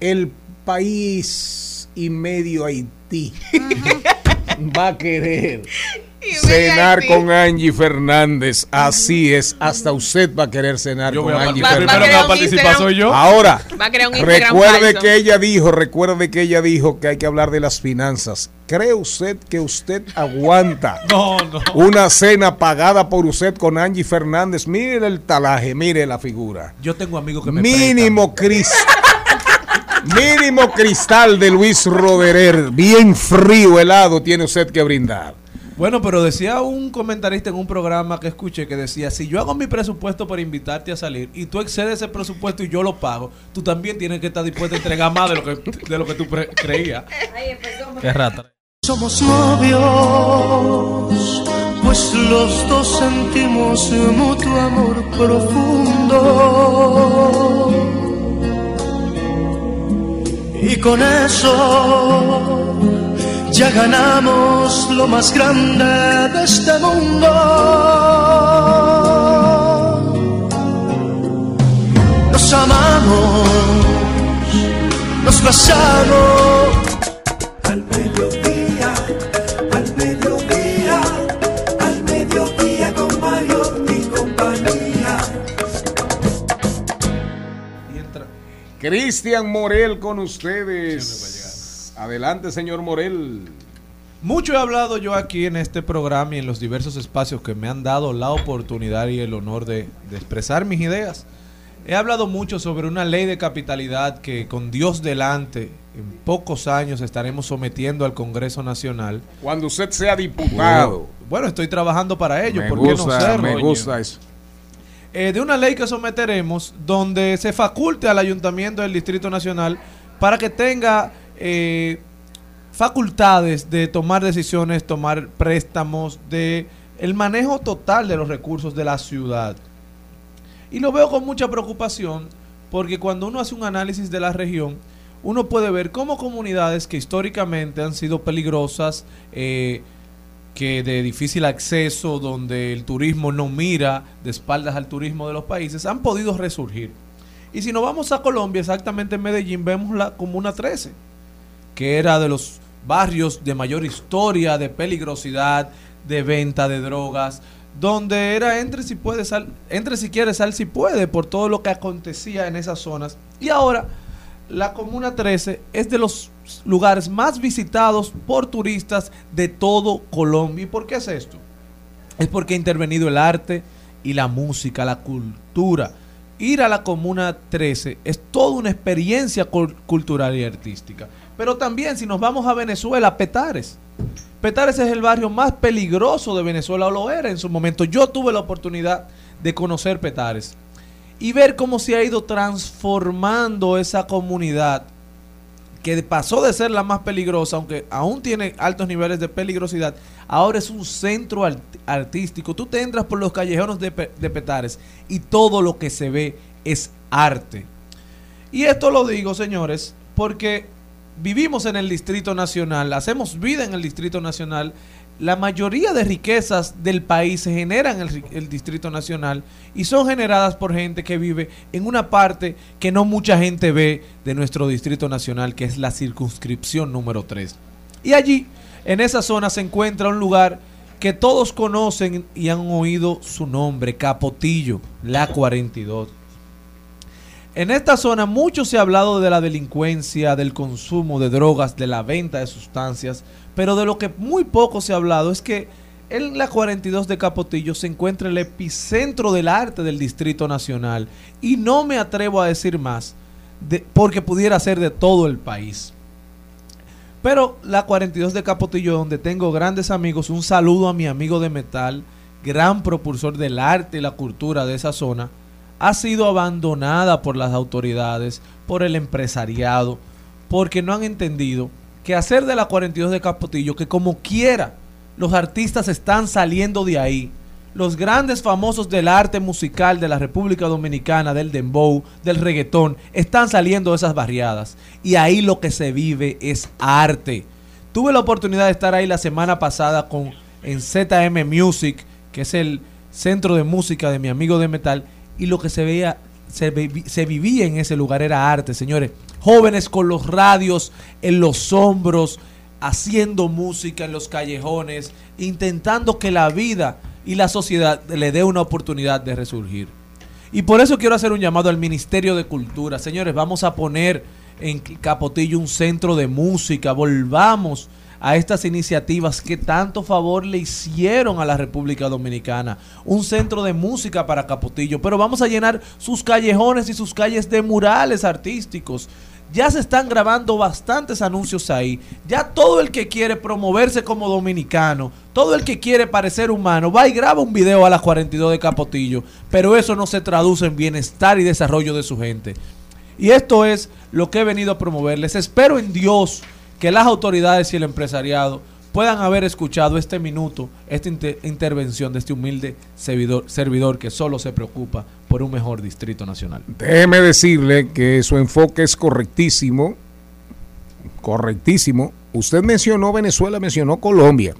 B: el país y medio Haití va a querer cenar con Angie Fernández. Así es, hasta usted va a querer cenar
D: Yo
B: con
D: voy a
B: Angie
D: participar.
F: Va- va
D: Primero que va a
F: crear un
D: participar soy yo.
B: Ahora,
F: Va a crear un Instagram
B: recuerde
F: falso.
B: que ella dijo, recuerde que ella dijo que hay que hablar de las finanzas. ¿Cree usted que usted aguanta?
D: No, no.
B: Una cena pagada por usted con Angie Fernández. Mire el talaje, mire la figura.
D: Yo tengo amigos que me
B: Mínimo cris- Mínimo cristal de Luis Roderer. Bien frío, helado, tiene usted que brindar.
D: Bueno, pero decía un comentarista en un programa que escuché que decía, si yo hago mi presupuesto para invitarte a salir y tú excedes ese presupuesto y yo lo pago, tú también tienes que estar dispuesto a entregar más de lo que, de lo que tú creías.
C: Qué rata.
A: Somos novios, pues los dos sentimos mutuo amor profundo. Y con eso ya ganamos lo más grande de este mundo. Nos amamos, nos besamos. Al mediodía, al mediodía, al mediodía con Mario y compañía.
B: Cristian Morel con ustedes. Adelante, señor Morel.
D: Mucho he hablado yo aquí en este programa y en los diversos espacios que me han dado la oportunidad y el honor de, de expresar mis ideas. He hablado mucho sobre una ley de capitalidad que con Dios delante, en pocos años estaremos sometiendo al Congreso Nacional.
B: Cuando usted sea diputado.
D: Bueno, estoy trabajando para ello.
B: Me
D: ¿por qué no serlo?
B: me gusta eso.
D: eh, de una ley que someteremos donde se faculte al Ayuntamiento del Distrito Nacional para que tenga eh, facultades de tomar decisiones, tomar préstamos, de el manejo total de los recursos de la ciudad. Y lo veo con mucha preocupación porque cuando uno hace un análisis de la región, uno puede ver cómo comunidades que históricamente han sido peligrosas, eh, que de difícil acceso, donde el turismo no mira de espaldas al turismo de los países, han podido resurgir. Y si nos vamos a Colombia, exactamente en Medellín, vemos la Comuna 13, que era de los barrios de mayor historia, de peligrosidad, de venta de drogas, donde era entre si puede sal, entre si quiere sal si puede por todo lo que acontecía en esas zonas. Y ahora la Comuna 13 es de los lugares más visitados por turistas de todo Colombia. ¿Y por qué es esto? Es porque ha intervenido el arte y la música, la cultura. Ir a la Comuna 13 es toda una experiencia cul- cultural y artística. Pero también si nos vamos a Venezuela, Petares. Petares es el barrio más peligroso de Venezuela, o lo era en su momento. Yo tuve la oportunidad de conocer Petares y ver cómo se ha ido transformando esa comunidad que pasó de ser la más peligrosa, aunque aún tiene altos niveles de peligrosidad, ahora es un centro art- artístico. Tú te entras por los callejones de Petares y todo lo que se ve es arte. Y esto lo digo, señores, porque vivimos en el Distrito Nacional, hacemos vida en el Distrito Nacional la mayoría de riquezas del país se generan en el, ri- el Distrito Nacional y son generadas por gente que vive en una parte que no mucha gente ve de nuestro Distrito Nacional, que es la circunscripción número 3. Y allí, en esa zona, se encuentra un lugar que todos conocen y han oído su nombre, Capotillo, la 42. En esta zona mucho se ha hablado de la delincuencia, del consumo de drogas, de la venta de sustancias, pero de lo que muy poco se ha hablado es que en la 42 de Capotillo se encuentra el epicentro del arte del Distrito Nacional y no me atrevo a decir más porque pudiera ser de todo el país. Pero la 42 de Capotillo, donde tengo grandes amigos, un saludo a mi amigo de metal, gran propulsor del arte y la cultura de esa zona, ha sido abandonada por las autoridades, por el empresariado, porque no han entendido que hacer de la 42 de Capotillo, que como quiera, los artistas están saliendo de ahí. Los grandes famosos del arte musical de la República Dominicana, del dembow, del reggaetón, están saliendo de esas barriadas. Y ahí lo que se vive es arte. Tuve la oportunidad de estar ahí la semana pasada con en ZM Music, que es el centro de música de mi amigo de metal, y lo que se veía, se, vivía en ese lugar era arte, señores. Jóvenes con los radios en los hombros, haciendo música en los callejones, intentando que la vida y la sociedad le dé una oportunidad de resurgir. Y por eso quiero hacer un llamado al Ministerio de Cultura. Señores, vamos a poner en Capotillo un centro de música. Volvamos a estas iniciativas que tanto favor le hicieron a la República Dominicana. Un centro de música para Capotillo. Pero vamos a llenar sus callejones y sus calles de murales artísticos. Ya se están grabando bastantes anuncios ahí. Ya todo el que quiere promoverse como dominicano, todo el que quiere parecer humano, va y graba un video a las 42 de Capotillo. Pero eso no se traduce en bienestar y desarrollo de su gente. Y esto es lo que he venido a promoverles. Espero en Dios que las autoridades y el empresariado puedan haber escuchado este minuto, esta inter- intervención de este humilde servidor, servidor que solo se preocupa por un mejor distrito nacional.
B: Déjeme decirle que su enfoque es correctísimo. Correctísimo. Usted mencionó Venezuela, mencionó Colombia.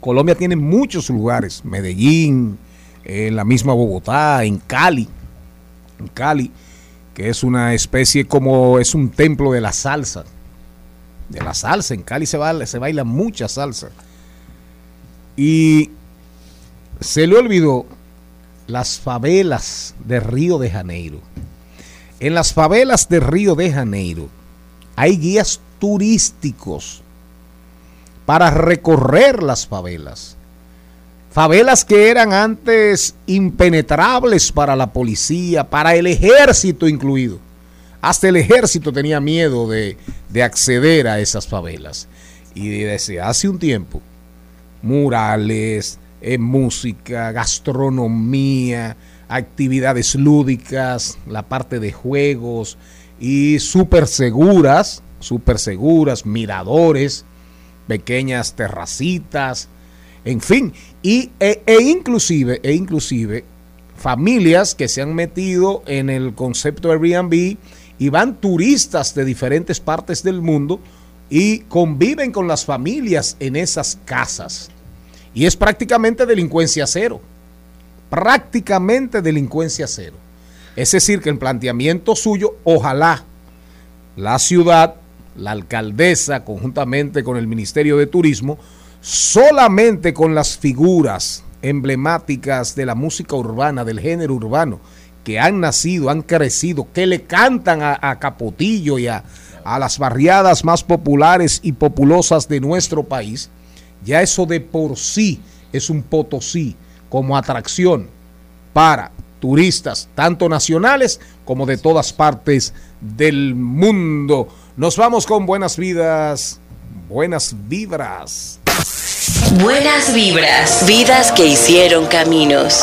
B: Colombia tiene muchos lugares. Medellín, en la misma Bogotá, en Cali. En Cali, que es una especie como es un templo de la salsa. De la salsa. En Cali se baila, se baila mucha salsa. Y se le olvidó las favelas de Río de Janeiro. En las favelas de Río de Janeiro hay guías turísticos para recorrer las favelas. Favelas que eran antes impenetrables para la policía, para el ejército incluido. Hasta el ejército tenía miedo de, de acceder a esas favelas. Y desde hace un tiempo, murales, eh, música, gastronomía, actividades lúdicas, la parte de juegos y súper seguras, súper seguras, miradores, pequeñas terracitas, en fin, y, e, e inclusive, e inclusive familias que se han metido en el concepto Airbnb y van turistas de diferentes partes del mundo y conviven con las familias en esas casas. Y es prácticamente delincuencia cero. Prácticamente delincuencia cero. Es decir, que el planteamiento suyo, ojalá la ciudad, la alcaldesa, conjuntamente con el Ministerio de Turismo, solamente con las figuras emblemáticas de la música urbana, del género urbano, que han nacido, han crecido, que le cantan a, a Capotillo y a, a las barriadas más populares y populosas de nuestro país, ya eso de por sí es un potosí como atracción para turistas, tanto nacionales como de todas partes del mundo. Nos vamos con buenas vidas, buenas vibras.
I: Buenas vibras, vidas que hicieron caminos.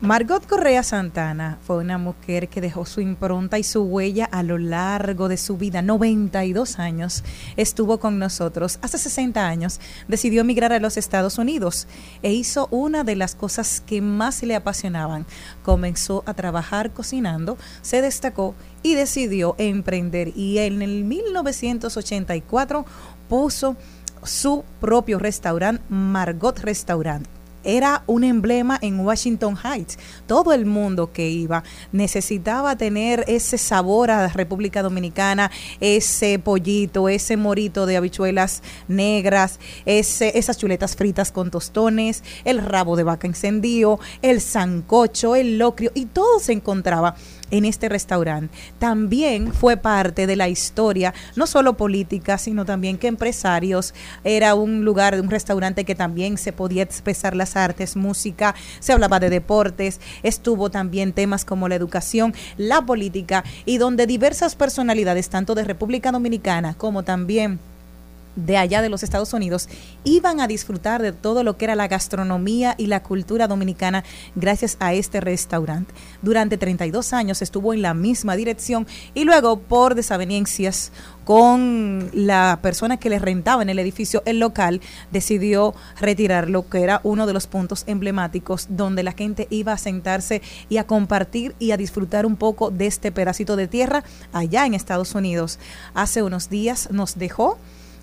E: Margot Correa Santana fue una mujer que dejó su impronta y su huella a lo largo de su vida. 92 años estuvo con nosotros. Hace 60 años decidió emigrar a los Estados Unidos e hizo una de las cosas que más le apasionaban. Comenzó a trabajar cocinando, se destacó y decidió emprender. Y en el 1984 puso su propio restaurante, Margot Restaurant era un emblema en Washington Heights. Todo el mundo que iba necesitaba tener ese sabor a la República Dominicana, ese pollito, ese morito de habichuelas negras, ese, esas chuletas fritas con tostones, el rabo de vaca encendido, el sancocho, el locrio, y todo se encontraba en este restaurante. También fue parte de la historia, no solo política, sino también que empresarios. Era un lugar, un restaurante que también se podía expresar las artes, música, se hablaba de deportes, estuvo también temas como la educación, la política y donde diversas personalidades, tanto de República Dominicana como también de allá de los Estados Unidos iban a disfrutar de todo lo que era la gastronomía y la cultura dominicana gracias a este restaurante. Durante 32 años estuvo en la misma dirección y luego por desavenencias con la persona que le rentaba en el edificio el local decidió retirarlo que era uno de los puntos emblemáticos donde la gente iba a sentarse y a compartir y a disfrutar un poco de este pedacito de tierra allá en Estados Unidos. Hace unos días nos dejó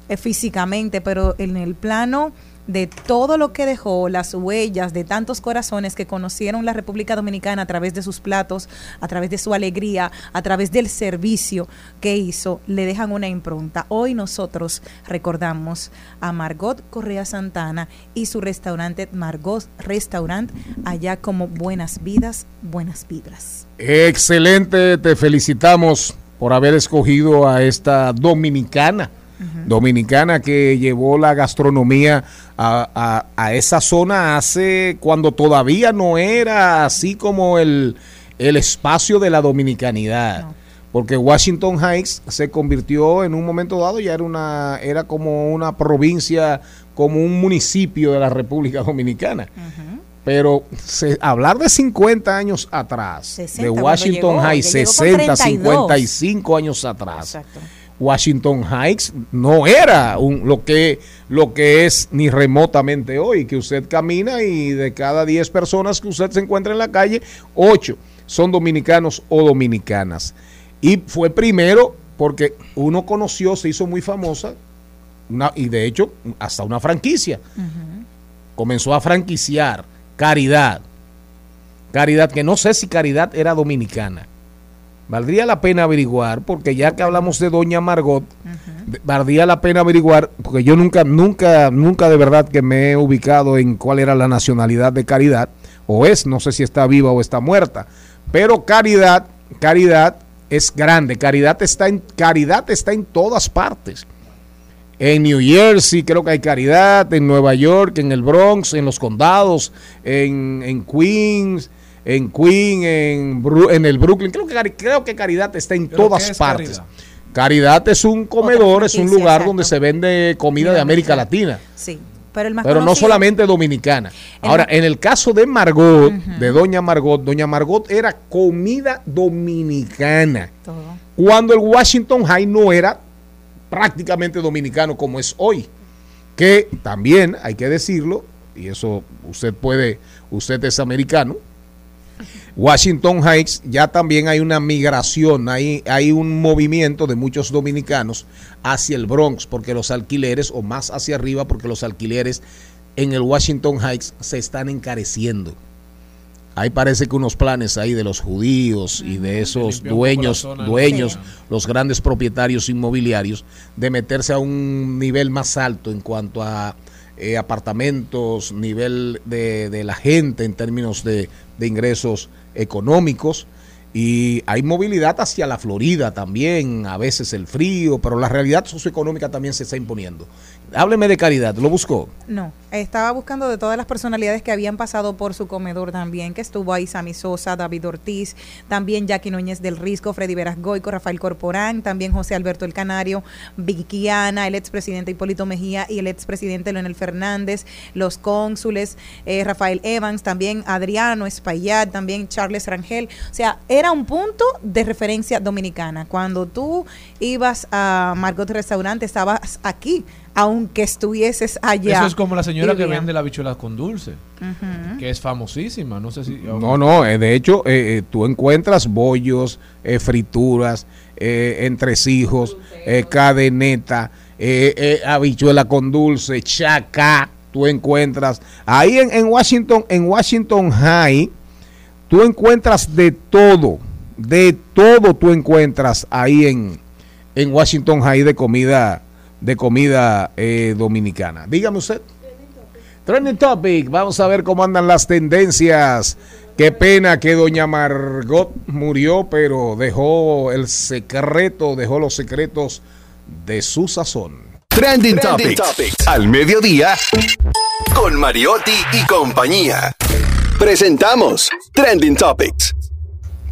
E: eh, físicamente, pero en el plano de todo lo que dejó, las huellas de tantos corazones que conocieron la República Dominicana a través de sus platos, a través de su alegría, a través del servicio que hizo, le dejan una impronta. Hoy nosotros recordamos a Margot Correa Santana y su restaurante Margot Restaurant, allá como Buenas Vidas, Buenas Vibras.
B: Excelente, te felicitamos por haber escogido a esta dominicana dominicana que llevó la gastronomía a, a- a esa zona hace cuando todavía no era así como el, el espacio de la dominicanidad. Porque Washington Heights se convirtió en un momento dado, ya era una, era como una provincia, como un municipio de la República Dominicana. Pero se- hablar de 50 años atrás,
E: 60
B: de Washington Heights,
E: que llegó con
B: 60,
E: 32.
B: 55 años atrás. Washington Heights no era un, lo, que, lo que es ni remotamente hoy, que usted camina y de cada 10 personas que usted se encuentra en la calle, 8 son dominicanos o dominicanas. Y fue primero porque uno conoció, se hizo muy famosa, una- y de hecho hasta una franquicia. Comenzó a franquiciar Caridad. Caridad, que no sé si Caridad era dominicana. Valdría la pena averiguar, porque ya que hablamos de Doña Margot, valdría la pena averiguar, porque yo nunca, nunca, nunca de verdad que me he ubicado en cuál era la nacionalidad de Caridad, o es, no sé si está viva o está muerta, pero Caridad, Caridad es grande, Caridad está en, Caridad está en todas partes. En New Jersey creo que hay caridad, en Nueva York, en el Bronx, en los condados, en, en Queens, en Queen, en, Bru- en el Brooklyn. Creo que, creo que caridad está en
D: ¿Pero
B: todas
D: es
B: partes.
D: Caridad?
B: Caridad es un comedor, es un lugar
E: exacto.
B: donde se vende comida de América Latina,
E: Sí, pero el más
B: pero no solamente dominicana.
E: El
B: Ahora, en el caso de Margot, de Doña Margot, Doña Margot era comida dominicana
E: Todo.
B: cuando el Washington High no era prácticamente dominicano como es hoy. Que también hay que decirlo, y eso usted puede, usted es americano. Washington Heights ya también hay una migración, hay, hay un movimiento de muchos dominicanos hacia el Bronx, porque los alquileres, o más hacia arriba, porque los alquileres en el Washington Heights se están encareciendo. Ahí parece que unos planes ahí de los judíos y de esos
D: un poco
B: dueños, dueños, los grandes propietarios inmobiliarios, de meterse a un nivel más alto en cuanto a eh, apartamentos, nivel de, de la gente en términos de, de ingresos económicos Y hay movilidad hacia la Florida también, a veces el frío, pero la realidad socioeconómica también se está imponiendo. Hábleme de caridad, ¿lo buscó?
E: No, estaba buscando de todas las personalidades que habían pasado por su comedor también, que estuvo ahí Sammy Sosa, David Ortiz, también Jackie Núñez del Risco, Freddy Veras Goico, Rafael Corporán, también José Alberto El Canario, Vicky Ana, el expresidente Hipólito Mejía y el expresidente Leonel Fernández, los cónsules, eh, Rafael Evans, también Adriano Espaillat, también Charles Rangel. O sea, era un punto de referencia dominicana. Cuando tú ibas a Margot Restaurante, estabas aquí, aunque estuvieses allá.
D: Eso es como la señora que vende la bichuela con dulce, que es famosísima. No sé si.
B: No, no, eh, de hecho, eh, eh, tú encuentras bollos, eh, frituras, eh, entresijos, eh, cadeneta, eh, eh, habichuela con dulce, chacá, tú encuentras. Ahí en, en Washington, en Washington High, tú encuentras de todo, de todo tú encuentras ahí en, en Washington High de comida, de comida eh, dominicana. Dígame usted. Trending Topic, vamos a ver cómo andan las tendencias. Qué pena que doña Margot murió, pero dejó el secreto, dejó los secretos de su sazón.
G: Trending, Topics. Al mediodía. Con Mariotti y compañía. Presentamos Trending Topics.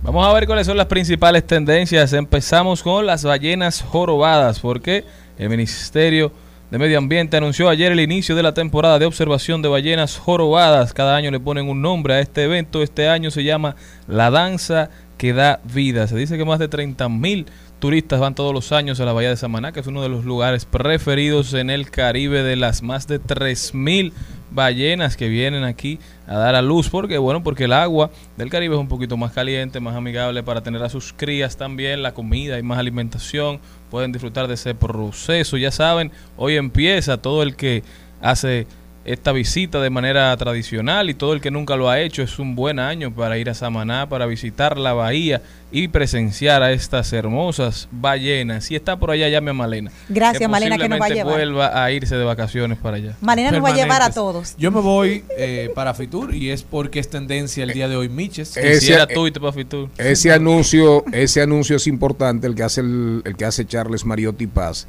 C: Vamos a ver cuáles son las principales tendencias. Empezamos con las ballenas jorobadas, porque el Ministerio de Medio Ambiente anunció ayer el inicio de la temporada de observación de ballenas jorobadas. Cada año le ponen un nombre a este evento. Este año se llama La Danza que da vida. Se dice que más de 30 mil turistas van todos los años a la Bahía de Samaná, que es uno de los lugares preferidos en el Caribe de las más de 3 mil ballenas que vienen aquí a dar a luz. Porque bueno porque el agua del Caribe es un poquito más caliente más amigable para tener a sus crías también la comida y más alimentación. Pueden disfrutar de ese proceso. Ya saben hoy empieza todo el que hace esta visita de manera tradicional y todo el que nunca lo ha hecho es un buen año para ir a Samaná, para visitar la bahía y presenciar a estas hermosas ballenas. Si está por allá, llame a Malena.
E: Gracias, Malena, que nos va a llevar.
C: vuelva a irse de vacaciones para allá.
E: Malena nos va a llevar a todos.
D: Yo me voy eh, para Fitur y es porque es tendencia el día de hoy, Miches.
B: Ese-
C: Quisiera tú irte para Fitur.
B: Ese anuncio, ese anuncio es importante, el que hace el, el que hace Charles Mariotti Paz.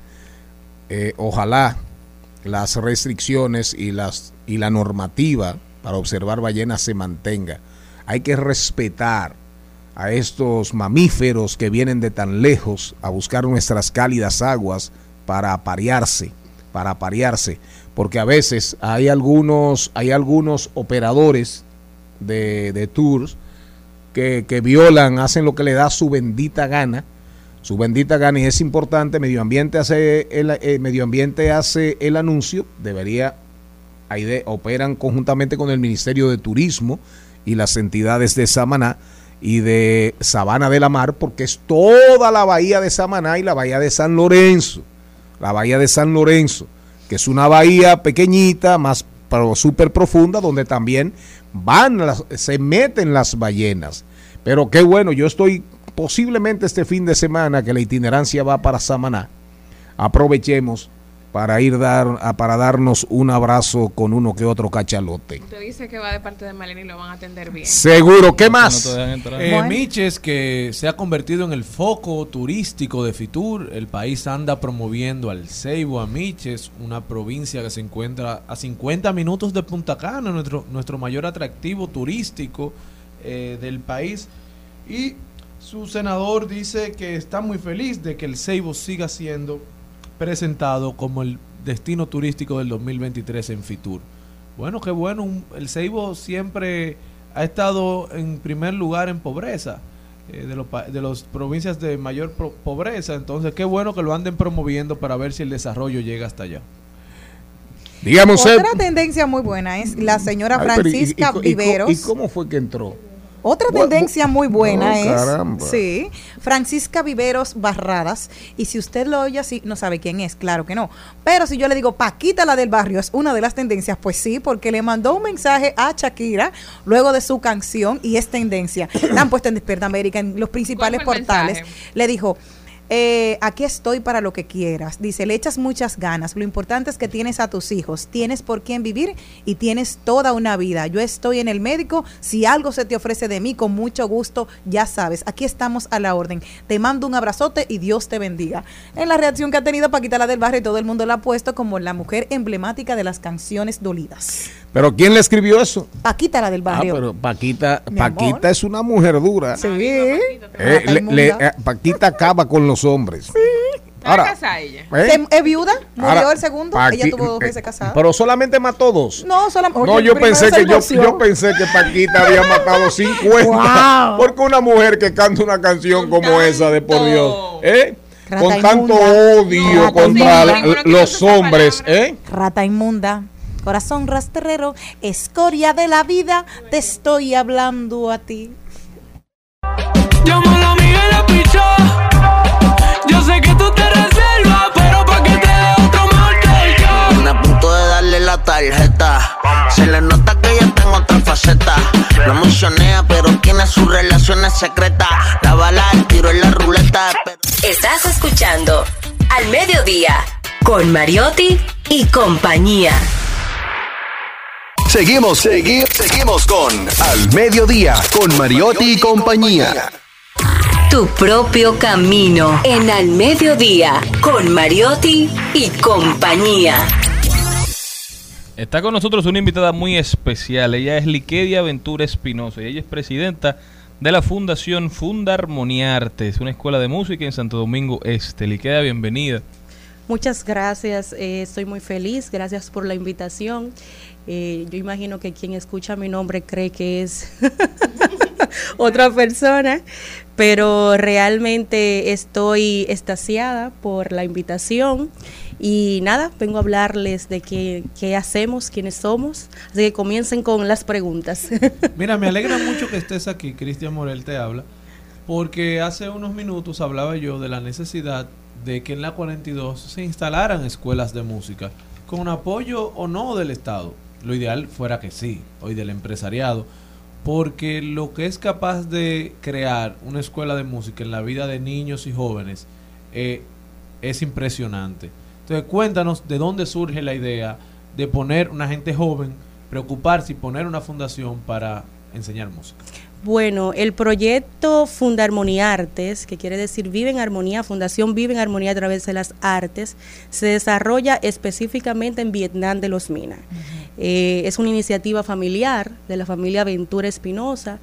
B: Eh, ojalá las restricciones y las y la normativa para observar ballenas se mantenga. Hay que respetar a estos mamíferos que vienen de tan lejos a buscar nuestras cálidas aguas para aparearse, para aparearse, porque a veces hay algunos hay algunos operadores de, de tours que, que violan, hacen lo que le da su bendita gana, su bendita gana y es importante, Medio Ambiente hace el, eh, Medio Ambiente hace el anuncio, debería, ahí operan conjuntamente con el Ministerio de Turismo y las entidades de Samaná y de Sabana de la Mar, porque es toda la bahía de Samaná y la bahía de San Lorenzo, la bahía de San Lorenzo, que es una bahía pequeñita, más pero súper profunda, donde también van, las- se meten las ballenas. Pero qué bueno, yo estoy posiblemente este fin de semana que la itinerancia va para Samaná. Aprovechemos para ir dar a- para darnos un abrazo con uno que otro cachalote.
F: Usted dice que va de parte de Malena y lo van a atender bien.
B: Seguro, ¿qué más?
D: Eh, Miches, que se ha convertido en el foco turístico de Fitur, el país anda promoviendo al Ceibo, a Miches, una provincia que se encuentra a 50 minutos de Punta Cana, nuestro, nuestro mayor atractivo turístico eh, del país. Y su senador dice que está muy feliz de que el Ceibo siga siendo presentado como el destino turístico del 2023 en Fitur. Bueno, qué bueno. el Ceibo siempre ha estado en primer lugar en pobreza, eh, de, los, pa- de las provincias de mayor pro- pobreza. Entonces, qué bueno que lo anden promoviendo para ver si el desarrollo llega hasta allá.
B: Usted.
E: Otra tendencia muy buena es la señora
B: Ay, pero ¿y- y-
E: Francisca
B: y
E: Viveros.
B: ¿Y cómo fue que entró?
E: Otra tendencia muy buena
B: Oh,
E: es,
B: caramba.
E: sí, Francisca Viveros Barradas. Y si usted lo oye así, no sabe quién es, claro que no. Pero si yo le digo Paquita la del barrio es una de las tendencias, pues sí, porque le mandó un mensaje a Shakira luego de su canción y es tendencia. La han puesto en Despierta América en los principales
F: ¿Cuál fue el
E: portales.
F: mensaje?
E: Le dijo. Eh, aquí estoy para lo que quieras. Dice, le echas muchas ganas. Lo importante es que tienes a tus hijos, tienes por quién vivir y tienes toda una vida. Yo estoy en el médico. Si algo se te ofrece de mí, con mucho gusto, ya sabes. Aquí estamos a la orden. Te mando un abrazote y Dios te bendiga. En la reacción que ha tenido Paquita la del barrio, todo el mundo la ha puesto como la mujer emblemática de las canciones dolidas.
B: ¿Pero quién le escribió eso?
E: Paquita la del
B: Ah,
E: barrio.
B: pero Paquita, Paquita es una mujer dura.
E: Sí.
B: Eh,
E: Rata
B: le- le-
E: inmunda.
B: eh, Paquita acaba con los hombres. Ahora,
F: ella?
B: ¿eh?
E: Es viuda, murió
B: Ahora,
E: el segundo,
B: Paqui-
E: ella tuvo dos
B: eh,
E: veces casada.
B: Pero solamente mató dos.
E: no, solamente.
B: No, yo pensé que yo, yo pensé que Paquita había matado 50.
E: Wow.
B: Porque una mujer que canta una canción como esa de por Dios, ¿eh?
E: Rata
B: con tanto
E: inmunda.
B: odio contra la- los hombres, ¿eh?
E: Rata inmunda, corazón rastrero, escoria de la vida, te estoy hablando a ti.
A: Llámala a Miguel la pichó. Yo sé que tú te reservas, pero pa' que te dé otro yo.
O: Vine a punto de darle la tarjeta. Se le nota que está en otra faceta. No mencionea, pero tiene sus relaciones secretas. La bala el tiro en la ruleta.
I: Estás escuchando Al Mediodía con Mariotti y compañía.
G: Seguimos, segui- seguimos con Al Mediodía, con Mariotti y compañía.
I: Tu propio camino en Al Mediodía con Mariotti y compañía.
C: Está con nosotros una invitada muy especial. Ella es Liquedia Ventura Espinosa y ella es presidenta de la Fundación Funda Armonía Artes, una escuela de música en Santo Domingo Este. Liquedia, bienvenida.
P: Muchas gracias, eh, estoy muy feliz, gracias por la invitación. Eh, yo imagino que quien escucha mi nombre cree que es otra persona, pero realmente estoy extasiada por la invitación y nada, vengo a hablarles de qué, qué hacemos, quiénes somos, así que comiencen con las preguntas.
D: Mira, me alegra mucho que estés aquí, Cristian Morel te habla, porque hace unos minutos hablaba yo de la necesidad de que en la 42 se instalaran escuelas de música, con apoyo o no del Estado. Lo ideal fuera que sí, hoy del empresariado, porque lo que es capaz de crear una escuela de música en la vida de niños y jóvenes eh, es impresionante. Entonces cuéntanos de dónde surge la idea de poner una gente joven, preocuparse y poner una fundación para enseñar música.
P: Bueno, el proyecto Funda Armonía Artes, que quiere decir Vive en Armonía, Fundación Vive en Armonía a través de las artes, se desarrolla específicamente en Vietnam de los Minas. Eh, es una iniciativa familiar de la familia Ventura Espinosa.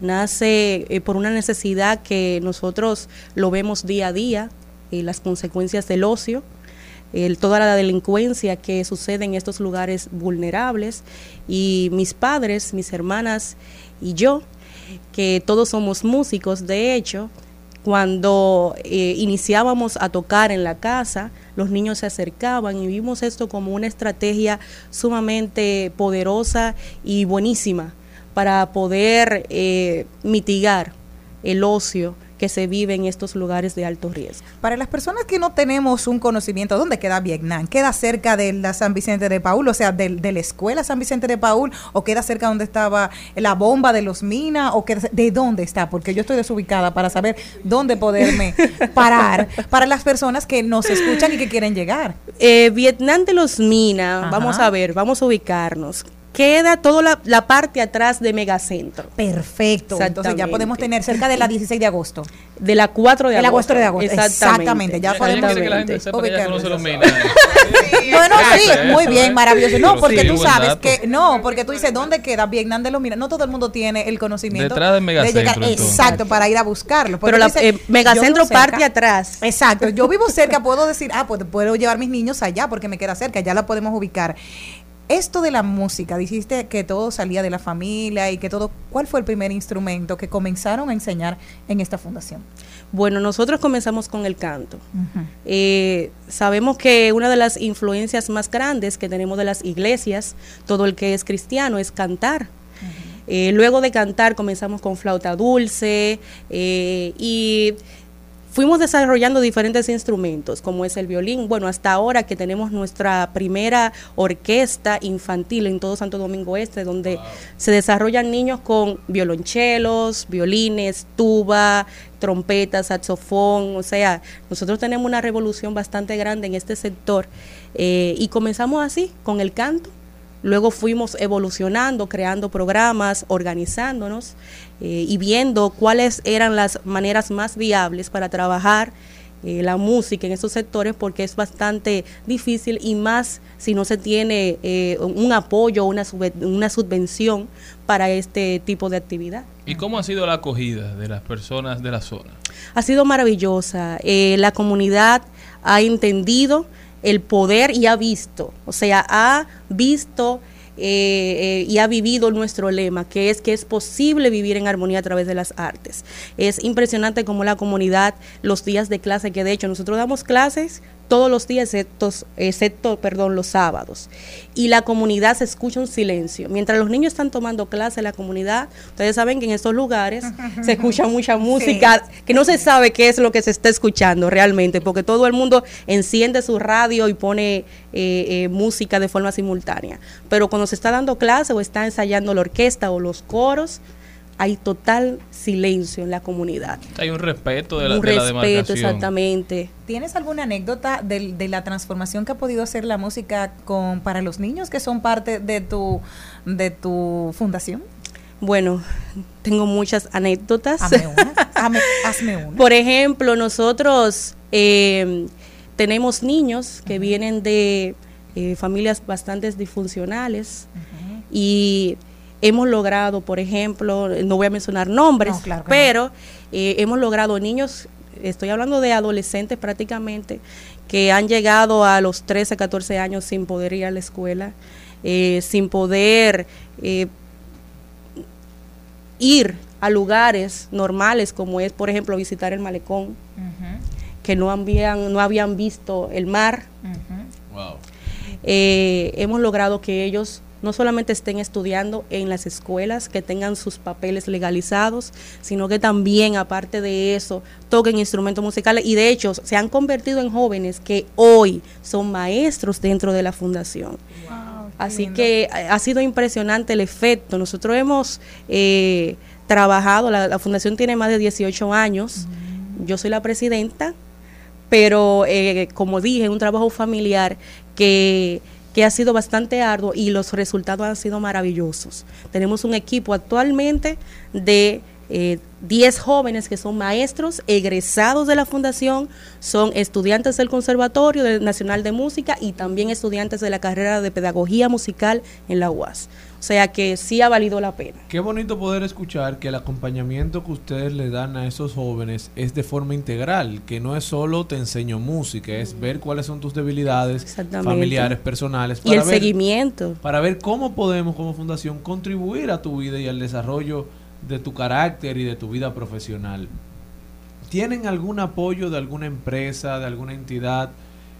P: Nace eh, por una necesidad que nosotros lo vemos día a día, eh, las consecuencias del ocio, el- toda la delincuencia que sucede en estos lugares vulnerables. Y mis padres, mis hermanas y yo, que todos somos músicos, de hecho, cuando eh, iniciábamos a tocar en la casa, los niños se acercaban y vimos esto como una estrategia sumamente poderosa y buenísima para poder eh, mitigar el ocio que se vive en estos lugares de alto riesgo.
E: Para las personas que no tenemos un conocimiento, ¿dónde queda Vietnam? ¿Queda cerca de la San Vicente de Paul, o sea, de, de la escuela San Vicente de Paul, o queda cerca donde estaba la bomba de los minas, o queda, de dónde está? Porque yo estoy desubicada para saber dónde poderme parar para las personas que nos escuchan y que quieren llegar.
P: Eh, Vietnam de los Minas, vamos a ver, vamos a ubicarnos. Queda toda la, la parte atrás de Megacentro.
E: Perfecto. Entonces ya podemos tener cerca de la 16 de agosto.
P: De la 4 de
E: De la
P: agosto.
E: 4 de agosto. Exactamente. Ya podemos
C: que la gente sepa que
E: ubicarnos.
C: conoce los minas.
E: Bueno, sí, muy bien, maravilloso. No, porque
C: sí,
E: tú sabes
C: dato.
E: que, no, porque tú dices, ¿dónde queda Vietnam de los Minas? No todo el mundo tiene el conocimiento.
C: Detrás del Megacentro,
E: llegar-. Exacto, para ir a buscarlo.
P: Pero la- eh, Megacentro parte atrás.
E: Exacto, yo vivo cerca, puedo decir, ah, pues puedo llevar mis niños allá porque me queda cerca, ya la podemos ubicar. Esto de la música, dijiste que todo salía de la familia y que todo, ¿cuál fue el primer instrumento que comenzaron a enseñar en esta fundación?
P: Bueno, nosotros comenzamos con el canto. Eh, sabemos que una de las influencias más grandes que tenemos de las iglesias, todo el que es cristiano, es cantar. Eh, luego de cantar comenzamos con flauta dulce eh, y fuimos desarrollando diferentes instrumentos, como es el violín. Bueno, hasta ahora que tenemos nuestra primera orquesta infantil en todo Santo Domingo Este, donde se desarrollan niños con violonchelos, violines, tuba, trompeta, saxofón. O sea, nosotros tenemos una revolución bastante grande en este sector eh, y comenzamos así, con el canto. Luego fuimos evolucionando, creando programas, organizándonos eh, y viendo cuáles eran las maneras más viables para trabajar eh, la música en esos sectores porque es bastante difícil y más si no se tiene eh, un apoyo, una, una subvención para este tipo de actividad.
C: ¿Y cómo ha sido la acogida de las personas de la zona?
P: Ha sido maravillosa. Eh, la comunidad ha entendido el poder y ha visto, o sea, ha visto eh, eh, y ha vivido nuestro lema, que es que es posible vivir en armonía a través de las artes. Es impresionante como la comunidad, los días de clase, que de hecho nosotros damos clases todos los días, excepto, excepto perdón, los sábados. Y la comunidad se escucha un silencio. Mientras los niños están tomando clase, la comunidad, ustedes saben que en estos lugares se escucha mucha música, que no se sabe qué es lo que se está escuchando realmente, porque todo el mundo enciende su radio y pone eh, eh, música de forma simultánea. Pero cuando se está dando clase o está ensayando la orquesta o los coros, hay total silencio en la comunidad.
C: Hay un respeto de la,
P: un
C: de la
P: respeto,
C: demarcación.
P: exactamente.
E: ¿Tienes alguna anécdota de, de la transformación que ha podido hacer la música con para los niños que son parte de tu de tu fundación?
P: Bueno, tengo muchas anécdotas.
E: Hazme una, hazme, hazme una.
P: Por ejemplo, nosotros eh, tenemos niños que vienen de eh, familias bastante disfuncionales y hemos logrado, por ejemplo, no voy a mencionar nombres,
E: No, claro que
P: pero eh, hemos logrado niños, estoy hablando de adolescentes prácticamente, que han llegado a los 13, 14 años sin poder ir a la escuela, eh, sin poder eh, ir a lugares normales como es, por ejemplo, visitar el malecón, que no habían, no habían visto el mar. Eh, hemos logrado que ellos no solamente estén estudiando en las escuelas, que tengan sus papeles legalizados, sino que también, aparte de eso, toquen instrumentos musicales y de hecho se han convertido en jóvenes que hoy son maestros dentro de la fundación. Así que ha sido impresionante el efecto. Nosotros hemos eh, trabajado, la, la fundación tiene más de 18 años, yo soy la presidenta, pero eh, como dije, es un trabajo familiar que, que ha sido bastante arduo y los resultados han sido maravillosos. Tenemos un equipo actualmente de eh, 10 jóvenes que son maestros egresados de la fundación, son estudiantes del Conservatorio Nacional de Música y también estudiantes de la carrera de Pedagogía Musical en la UAS. O sea que sí ha valido la pena.
D: Qué bonito poder escuchar que el acompañamiento que ustedes le dan a esos jóvenes es de forma integral, que no es solo te enseño música, es ver cuáles son tus debilidades familiares, personales,
P: Y el
D: ver-
P: seguimiento.
D: para ver cómo podemos como fundación contribuir a tu vida y al desarrollo de tu carácter y de tu vida profesional. ¿Tienen algún apoyo de alguna empresa, de alguna entidad?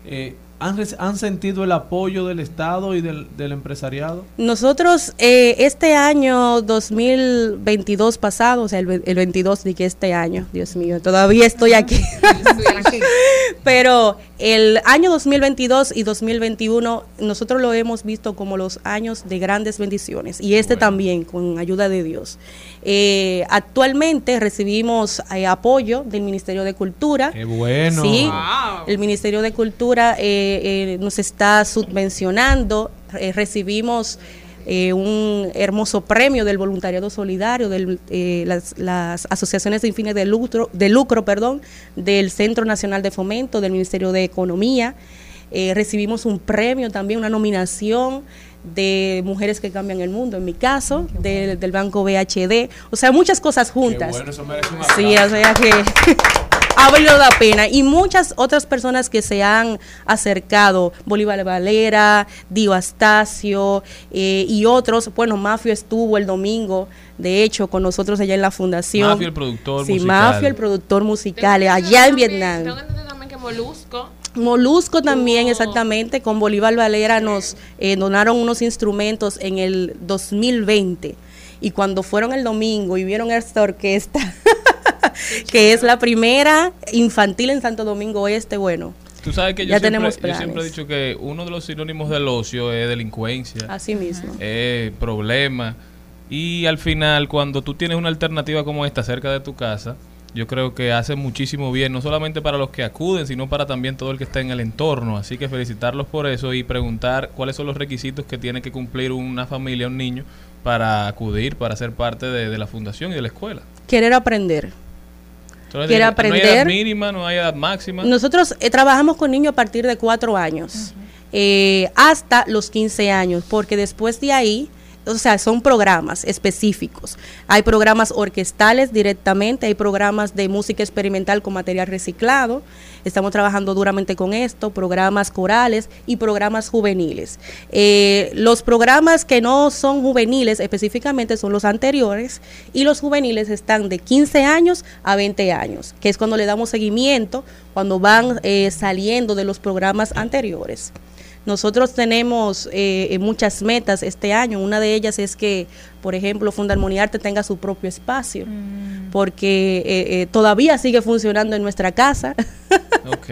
D: Eh, ¿han, han sentido el apoyo del Estado y del, del empresariado?
P: Nosotros eh, este año 2022 pasado, o sea, el, el 22 de que este año, Dios mío, todavía estoy aquí. Pero el año 2022 y 2021 nosotros lo hemos visto como los años de grandes bendiciones y este también con ayuda de Dios. Eh, actualmente recibimos eh, apoyo del Ministerio de Cultura.
D: Qué bueno.
P: Sí, el Ministerio de Cultura eh, nos está subvencionando. recibimos eh, un hermoso premio del voluntariado solidario, de las, las asociaciones sin fines de lucro, de lucro perdón, del Centro Nacional de Fomento, del Ministerio de Economía. Eh, recibimos un premio también, una nominación de Mujeres que Cambian el Mundo, en mi caso, del- del Banco BHD. O sea, muchas cosas juntas.
D: bueno, eso merece un
P: Sí, o sea que ha valido la pena. Y muchas otras personas que se han acercado, Bolívar Valera, Dio Astacio eh, y otros. Bueno, Mafio estuvo el domingo, de hecho, con nosotros allá en la fundación.
C: Mafio, el productor
P: Sí,
C: musical.
P: Mafio, el productor musical, allá en Vietnam.
F: Tengo entendido también que Molusco.
P: Molusco también, exactamente, con Bolívar Valera nos eh, donaron unos instrumentos en el 2020. Y cuando fueron el domingo y vieron esta orquesta, que es la primera infantil en Santo Domingo Este. Bueno,
C: Tú sabes que yo,
P: Ya
C: siempre,
P: tenemos
C: yo siempre he dicho que uno de los sinónimos del ocio es delincuencia.
P: así mismo.
C: eh, problema. Y al final, cuando tú tienes una alternativa como esta cerca de tu casa, yo creo que hace muchísimo bien, no solamente para los que acuden, sino para también todo el que está en el entorno. Así que felicitarlos por eso y preguntar cuáles son los requisitos que tiene que cumplir una familia, un niño, para acudir, para ser parte de, de la fundación y de la escuela.
P: Querer aprender.
C: Entonces,
P: Quiere
C: No hay
P: aprender.
C: edad mínima, no hay edad máxima.
P: Nosotros eh, trabajamos con niños a partir de cuatro años eh, hasta los 15 años, porque después de ahí, o sea, son programas específicos. Hay programas orquestales directamente, hay programas de música experimental con material reciclado. Estamos trabajando duramente con esto, programas corales y programas juveniles. Eh, los programas que no son juveniles específicamente son los anteriores y los juveniles están de 15 años a 20 años, que es cuando le damos seguimiento, cuando van eh, saliendo de los programas anteriores. Nosotros tenemos eh, eh, muchas metas este año. Una de ellas es que, por ejemplo, Fundarmoniarte tenga su propio espacio, porque eh, eh, todavía sigue funcionando en nuestra casa.
C: Ok.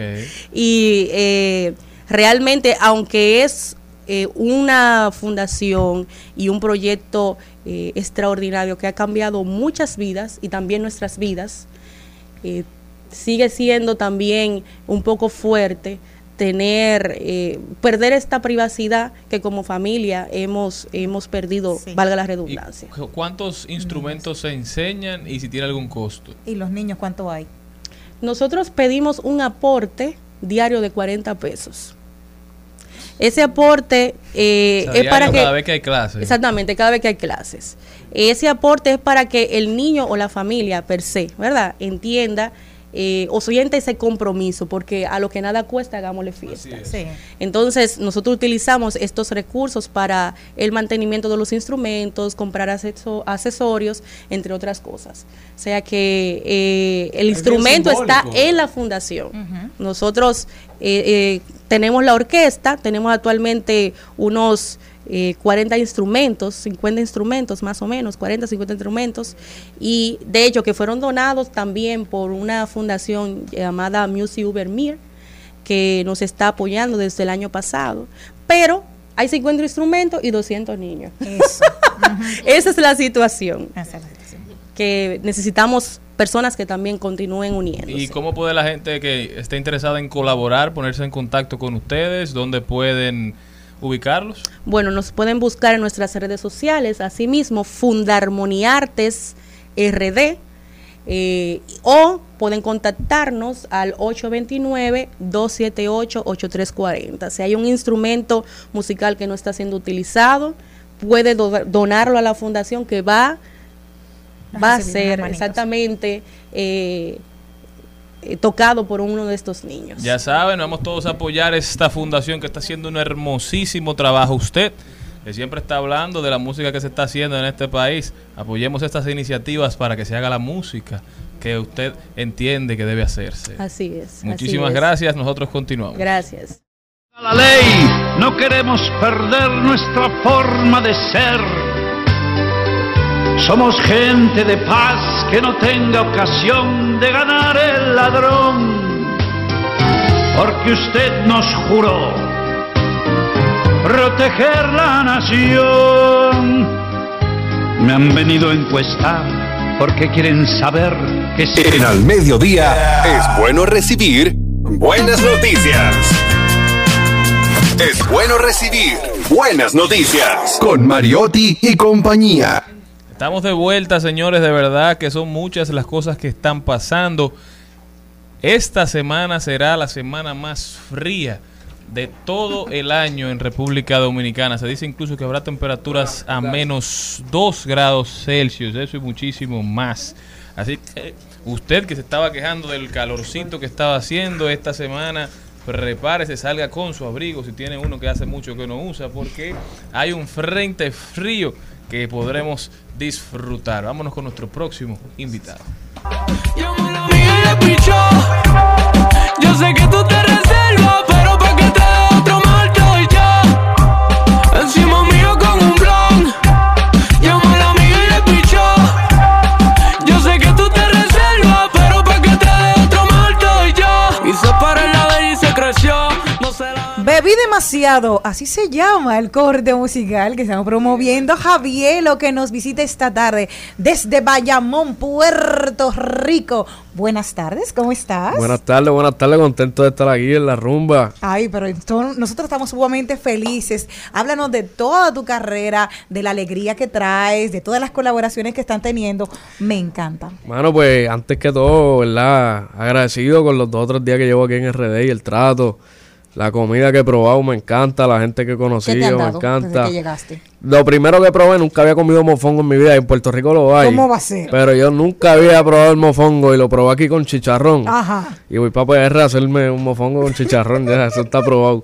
P: y eh, realmente, aunque es eh, una fundación y un proyecto eh, extraordinario que ha cambiado muchas vidas y también nuestras vidas, eh, sigue siendo también un poco fuerte tener, eh, perder esta privacidad que como familia hemos, hemos perdido, valga la redundancia.
C: ¿Cu- ¿Cuántos instrumentos se enseñan y si tiene algún costo?
E: ¿Y los niños cuánto hay?
P: Nosotros pedimos un aporte diario de 40 pesos. Ese aporte eh,
C: O sea,
P: es para que...
C: cada vez que hay clases.
P: Exactamente, cada vez que hay clases. Ese aporte es para que el niño o la familia per se, ¿verdad? Entienda eh, ese compromiso, porque a lo que nada cuesta, hagámosle fiesta.
E: Sí.
P: Entonces, nosotros utilizamos estos recursos para el mantenimiento de los instrumentos, comprar acceso- accesorios, entre otras cosas. O sea que eh, el instrumento está en la fundación. Nosotros eh, eh, tenemos la orquesta, tenemos actualmente unos eh, 40 instrumentos, 50 instrumentos más o menos, 40, 50 instrumentos, y de hecho que fueron donados también por una fundación llamada Music Ubermir, que nos está apoyando desde el año pasado, pero hay 50 instrumentos y 200 niños. Esa es la situación. Que necesitamos personas que también continúen uniendo.
C: ¿Y cómo puede la gente que esté interesada en colaborar ponerse en contacto con ustedes? ¿Dónde pueden ubicarlos?
P: Bueno, nos pueden buscar en nuestras redes sociales, asimismo, Fundarmoniartes RD, eh, o pueden contactarnos al 829-278-8340. Si hay un instrumento musical que no está siendo utilizado, puede do- donarlo a la fundación que va, va a ser exactamente eh, eh, tocado por uno de estos niños.
C: Ya saben, vamos todos a apoyar esta fundación que está haciendo un hermosísimo trabajo. Usted, que siempre está hablando de la música que se está haciendo en este país, apoyemos estas iniciativas para que se haga la música que usted entiende que debe hacerse.
P: Así es. así
C: Muchísimas
P: es.
C: gracias, nosotros continuamos.
P: Gracias.
K: la ley, no queremos perder nuestra forma de ser. Somos gente de paz que no tenga ocasión de ganar el ladrón, porque usted nos juró proteger la nación. Me han venido a encuestar porque quieren saber que si
G: En al mediodía es bueno recibir buenas noticias. Es bueno recibir buenas noticias con Mariotti y compañía.
C: Estamos de vuelta, señores, de verdad que son muchas las cosas que están pasando. Esta semana será la semana más fría de todo el año en República Dominicana. Se dice incluso que habrá temperaturas a menos 2 grados Celsius, eso y muchísimo más. Así que usted que se estaba quejando del calorcito que estaba haciendo esta semana, prepárese, salga con su abrigo si tiene uno que hace mucho que no usa, porque hay un frente frío que podremos disfrutar. Vámonos con nuestro próximo invitado.
E: Así se llama el corte musical que estamos promoviendo. Javier, lo que nos visita esta tarde desde Bayamón, Puerto Rico. Buenas tardes, ¿cómo estás?
Q: Buenas tardes, buenas tardes, contento de estar aquí en la rumba.
E: Ay, pero nosotros estamos sumamente felices. Háblanos de toda tu carrera, de la alegría que traes, de todas las colaboraciones que están teniendo. Me encanta.
Q: Bueno, pues antes que todo, ¿verdad? Agradecido con los dos o tres días que llevo aquí en RD y el trato. La comida que he probado me encanta, la gente que he
E: ¿Qué te han
Q: conocido me encanta.
E: desde que llegaste?
Q: Lo primero que probé, nunca había comido mofongo en mi vida, en Puerto Rico lo hay.
E: ¿Cómo va a ser?
Q: Pero yo nunca había probado el mofongo y lo probé aquí con chicharrón.
E: Ajá.
Q: Y voy para PR a hacerme un mofongo con chicharrón, ya, eso está probado.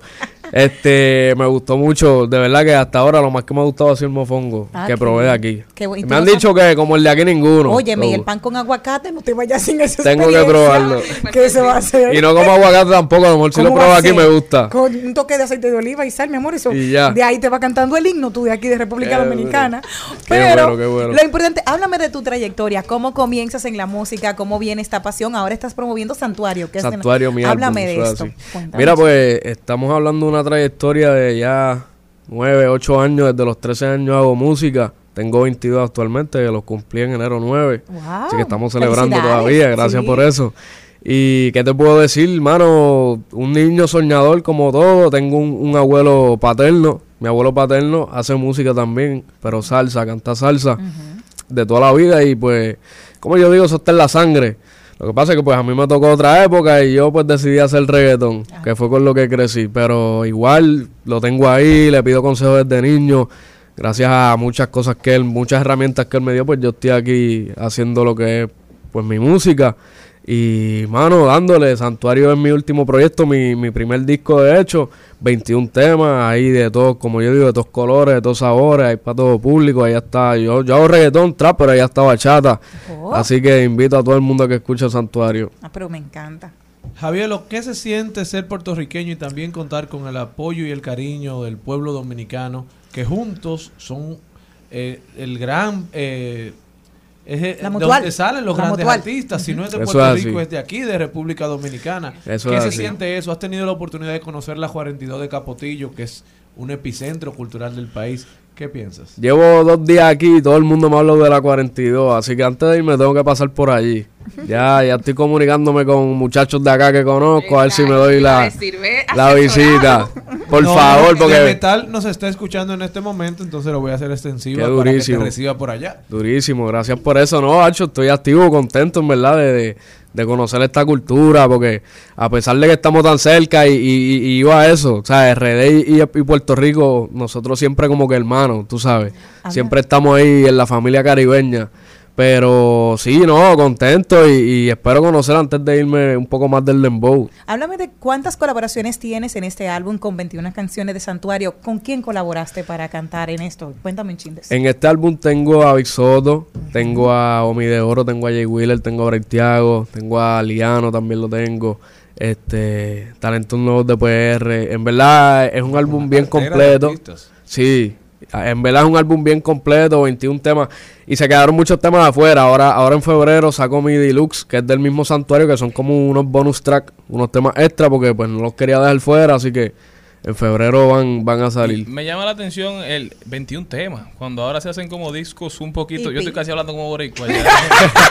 Q: Este, me gustó mucho, de verdad que hasta ahora lo más que me ha gustado ha sido el mofongo
E: Ah,
Q: que probé de aquí.
E: Qué bueno. ¿Y
Q: Me han dicho que como el de aquí ninguno.
E: Óyeme, y el pan con aguacate, no te vayas sin esa
Q: Tengo que probarlo.
E: ¿Qué se va a hacer?
Q: Y no como aguacate tampoco, a lo mejor si lo
E: ¿Cómo
Q: pruebo aquí me gusta.
E: Con un toque de aceite de oliva y sal, mi amor, eso.
Q: Y ya.
E: De ahí te va cantando el himno tú de aquí de República
Q: Qué
E: Dominicana.
Q: bueno. Qué
E: Pero
Q: bueno, qué bueno.
E: lo importante, háblame de tu trayectoria, cómo comienzas en la música, cómo viene esta pasión. Ahora estás promoviendo Santuario, que es de-
Q: Santuario, mi
E: Háblame
Q: álbum,
E: de
Q: eso
E: esto.
Q: Mira, pues estamos hablando de una trayectoria de ya 9, 8 años, desde los 13 años hago música. Tengo 22 actualmente, que los cumplí en enero 9.
E: Wow,
Q: Así que estamos celebrando todavía, gracias
E: sí.
Q: por eso. Y qué te puedo decir, hermano, un niño soñador como todo, tengo un, un abuelo paterno, mi abuelo paterno hace música también, pero salsa, canta salsa de toda la vida y pues, como yo digo, eso está en la sangre. Lo que pasa es que pues a mí me tocó otra época y yo pues decidí hacer reggaetón, que fue con lo que crecí, pero igual lo tengo ahí, le pido consejos desde niño, gracias a muchas cosas que él, muchas herramientas que él me dio, pues yo estoy aquí haciendo lo que es pues mi música y mano, dándole, Santuario es mi último proyecto, mi, mi primer disco de hecho, 21 temas, ahí de todos, como yo digo, de todos colores, de todos sabores, hay para todo público, ahí está, yo, yo hago reggaetón, trap, pero ahí está bachata,
E: Oh.
Q: así que invito a todo el mundo que escuche Santuario.
E: Ah, pero me encanta.
D: Javier, ¿lo ¿qué se siente ser puertorriqueño y también contar con el apoyo y el cariño del pueblo dominicano, que juntos son eh, el gran... eh, es eh,
E: La mutual.
D: donde salen los
E: La
D: grandes
E: mutual.
D: artistas, si no es de
Q: Eso
D: Puerto
Q: es
D: Rico, es de aquí, de República Dominicana.
Q: Eso
D: ¿Qué
Q: es
D: se
Q: así.
D: siente eso? ¿Has tenido la oportunidad de conocer la 42 de Capotillo, que es un epicentro cultural del país? ¿Qué piensas?
Q: Llevo dos días aquí y todo el mundo me habla de la 42, así que antes de irme tengo que pasar por allí. Ya, ya estoy comunicándome con muchachos de acá que conozco, a ver si me doy la, la visita. Por
D: No,
Q: favor, porque...
D: Metal nos está escuchando en este momento, entonces lo voy a hacer extensivo para que te reciba por allá.
Q: Durísimo, gracias por eso. No, Hacho, estoy activo, contento, en verdad, de, de- de conocer esta cultura, porque a pesar de que estamos tan cerca y, y, y iba a eso, o sea, RD y, y Puerto Rico, nosotros siempre como que hermanos, tú sabes. Siempre estamos ahí en la familia caribeña. Pero sí, no, contento y, y espero conocer antes de irme un poco más del Dembow.
E: Háblame de cuántas colaboraciones tienes en este álbum con 21 canciones de Santuario. ¿Con quién colaboraste para cantar en esto? Cuéntame un chindes.
Q: En este álbum tengo a Big Soto, tengo a Omi de Oro, tengo a Jay Wheeler, tengo a Breitiago, tengo a Liano, también lo tengo. Este, talentos nuevos de PR. En verdad es un álbum bien completo. Sí, en verdad es un álbum bien completo, 21 temas. Y se quedaron muchos temas afuera. Ahora, ahora en febrero saco mi deluxe, que es del mismo santuario, que son como unos bonus track, unos temas extra, porque pues no los quería dejar fuera, así que en febrero van, van a salir.
C: Me llama la atención el 21 temas. Cuando ahora se hacen como discos un poquito. Yo estoy casi hablando como boricua. ya.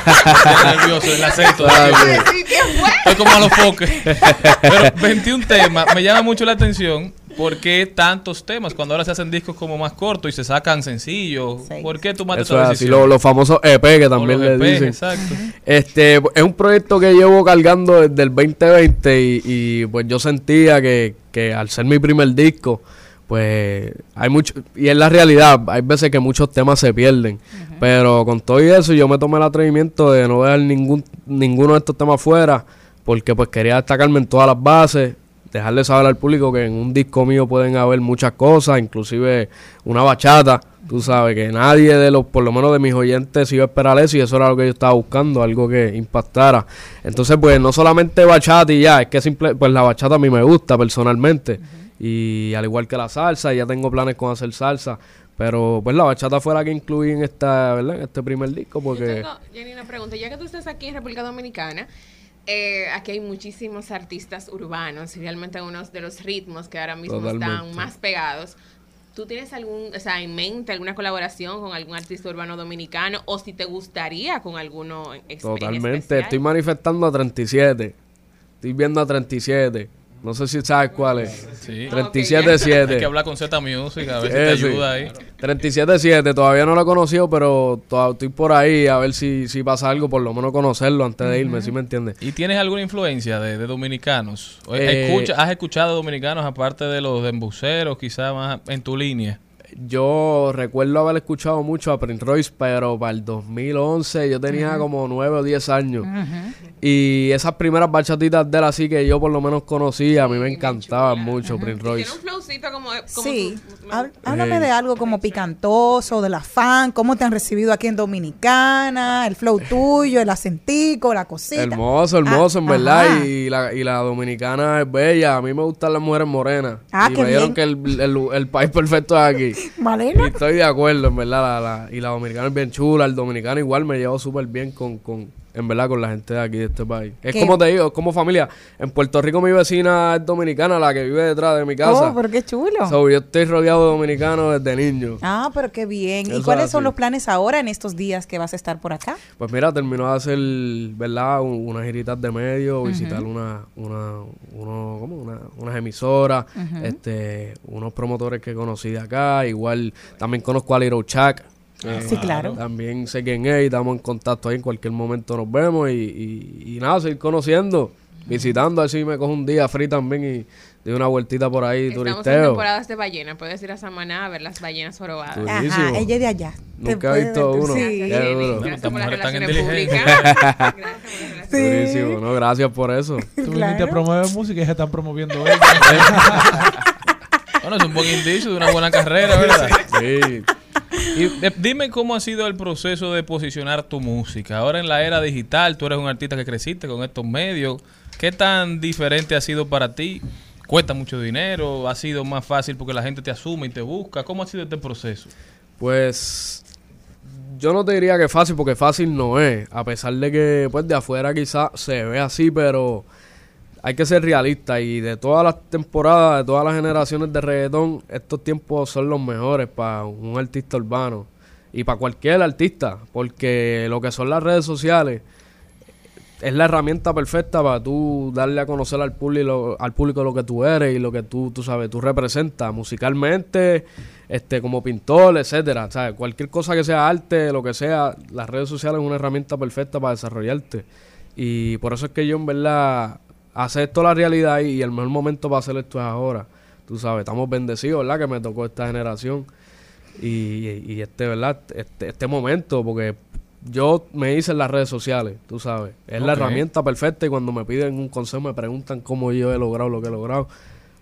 C: Estoy nervioso el acento. Estoy como a los foques. Pero 21 temas. Me llama mucho la atención. ¿Por qué tantos temas? Cuando ahora se hacen discos como más cortos y se sacan sencillos. ¿Por qué tomaste
Q: Eso
C: esa
Q: es así,
C: decisión?
Q: lo- los famosos EP que también
C: los
Q: le
C: EP,
Q: dicen.
C: exacto.
Q: Este, es un proyecto que llevo cargando desde el 2020 y, y, pues yo sentía que, que al ser mi primer disco, pues hay mucho, y es la realidad, hay veces que muchos temas se pierden, pero con todo y eso yo me tomé el atrevimiento de no dejar ningún, ninguno de estos temas fuera, porque pues quería destacarme en todas las bases, dejarle saber al público que en un disco mío pueden haber muchas cosas, inclusive una bachata, tú sabes, que nadie de los, por lo menos de mis oyentes iba a esperar eso y eso era lo que yo estaba buscando, algo que impactara. Entonces, pues no solamente bachata y ya, es que simple, pues la bachata a mí me gusta personalmente y al igual que la salsa, ya tengo planes con hacer salsa. Pero pues la bachata fue la que incluí en esta, ¿verdad? En este primer disco
F: Yo
Q: porque
F: tengo, Jenny, una pregunta. Ya que tú estás aquí en República Dominicana, eh, aquí hay muchísimos artistas urbanos y realmente unos de los ritmos que ahora mismo están más pegados. ¿Tú tienes algún, o sea, en mente alguna colaboración con algún artista urbano dominicano o si te gustaría con alguno en, en
Q: Totalmente.
F: especial?
Q: Estoy manifestando a 37. Estoy viendo a 37. No sé si sabes cuál es.
C: Sí.
Q: 37-7.
C: Hay que hablar con Z Music, a ver si te
Q: sí.
C: ayuda ahí.
Q: 37-7. Todavía no lo he conocido, pero to- estoy por ahí a ver si, si pasa algo, por lo menos conocerlo antes de irme, ¿sí me entiendes?
C: ¿Y tienes alguna influencia de, de dominicanos? ¿O
Q: Eh,
C: escucha- ¿Has escuchado dominicanos aparte de los de embuceros, quizás más en tu línea?
Q: Yo recuerdo haber escuchado mucho a Prince Royce, pero para el 2011 yo tenía como 9 o 10 años. Y esas primeras bachatitas de él así que yo por lo menos conocía, a mí me encantaban mucho Prince Royce.
F: Un flowcito como, como
E: Sí.
F: su-
E: Háblame de algo como picantoso, de la fan, cómo te han recibido aquí en Dominicana, el flow tuyo, el acentico, la cosita.
Q: Hermoso, hermoso,
E: Ah,
Q: en verdad. Y la, y la dominicana es bella. A mí me gustan las mujeres morenas.
E: Ah,
Q: y
E: qué
Q: me dijeron
E: bien.
Q: que el, el- el país perfecto es aquí.
E: Malena.
Q: Y estoy de acuerdo, en verdad. La, la- y la dominicana es bien chula. El dominicano igual me llevo súper bien con, con, en verdad, con la gente de aquí, de este país. Es
E: Qué-
Q: como te digo, es como familia. En Puerto Rico mi vecina es dominicana, la que vive detrás de mi casa.
E: Oh, pero qué chulo.
Q: So, yo estoy rodeado de dominicanos desde niño.
E: Ah, pero qué bien. ¿Y cuáles
Q: es
E: son los planes ahora en estos días que vas a estar por acá?
Q: Pues mira, terminó de hacer, ¿verdad? Un- Unas giritas de medio, visitar una, una, uno, ¿cómo? Una- unas emisoras, este, unos promotores que conocí de acá. Igual también conozco a Little Chuck.
E: Ah, sí, claro.
Q: También sé quién es y estamos en contacto ahí. En cualquier momento nos vemos y, y, y nada, seguir conociendo, visitando. A ver si me cojo un día free también y de una vueltita por ahí,
F: Estamos en
Q: turisteo.
F: temporadas de ballena. Puedes ir a Samaná a ver las ballenas jorobadas.
E: Ajá, ella es de allá.
Q: Nunca he visto
E: ver-
Q: uno.
E: Sí.
Q: Qué duro.
F: Gracias por las relaciones
C: inteligentes.
F: públicas.
Q: Durísimo, ¿no? Gracias por eso.
D: Tú viniste a promover música y se están promoviendo ellos.
C: Bueno, es un buen indicio de una buena carrera, ¿verdad?
Q: Sí.
C: Y dime cómo ha sido el proceso de posicionar tu música. Ahora en la era digital, tú eres un artista que creciste con estos medios. ¿Qué tan diferente ha sido para ti? ¿Cuesta mucho dinero? ¿Ha sido más fácil porque la gente te asume y te busca? ¿Cómo ha sido este proceso?
Q: Pues yo no te diría que fácil porque fácil no es, a pesar de que pues de afuera quizás se ve así, pero hay que ser realista y de todas las temporadas, de todas las generaciones de reggaetón, estos tiempos son los mejores para un artista urbano y para cualquier artista, porque lo que son las redes sociales es la herramienta perfecta para tú darle a conocer al público, al público lo que tú eres y lo que tú, tú sabes, tú representas musicalmente, este, como pintor, etcétera. ¿sabes? Cualquier cosa que sea arte, lo que sea, las redes sociales es una herramienta perfecta para desarrollarte. Y por eso es que yo en verdad acepto la realidad y el mejor momento para hacer esto es ahora. Tú sabes, estamos bendecidos, ¿verdad? Que me tocó esta generación y, y este, ¿verdad? Este, este momento, porque yo me hice en las redes sociales, tú sabes. Es la herramienta perfecta y cuando me piden un consejo, me preguntan cómo yo he logrado lo que he logrado.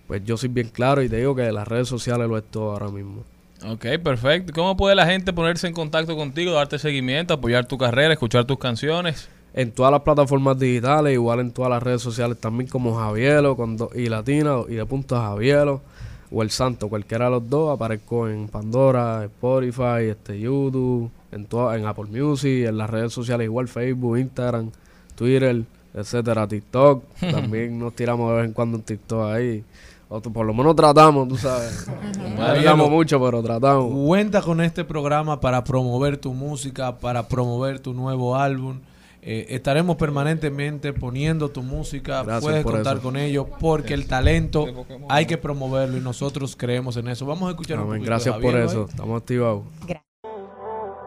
Q: Pues yo soy bien claro y te digo que las redes sociales lo es todo ahora mismo.
C: Ok, perfecto. ¿Cómo puede la gente ponerse en contacto contigo, darte seguimiento, apoyar tu carrera, escuchar tus canciones?
Q: En todas las plataformas digitales, igual en todas las redes sociales también como Javielo con dos y latina y de punto a Javielo o El Santo, cualquiera de los dos, aparezco en Pandora, Spotify, este YouTube, en toda, en Apple Music, en las redes sociales igual Facebook, Instagram, Twitter, etcétera, TikTok, también nos tiramos de vez en cuando en TikTok ahí. O por lo menos tratamos, tú sabes. No mucho, pero tratamos.
D: Cuenta con este programa para promover tu música, para promover tu nuevo álbum. Eh, estaremos permanentemente poniendo tu música.
Q: Gracias
D: Puedes contar
Q: eso.
D: con ello porque el talento hay que promoverlo y nosotros creemos en eso. Vamos a escuchar un
Q: Amén,
D: poquito
Q: Gracias
D: de
Q: por
D: Javier,
Q: eso,
D: ¿eh?
Q: estamos activados.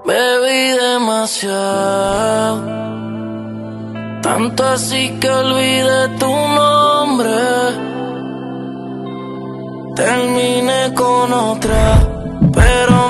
R: Bebí demasiado, tanto así que olvidé tu nombre. Terminé con otra, pero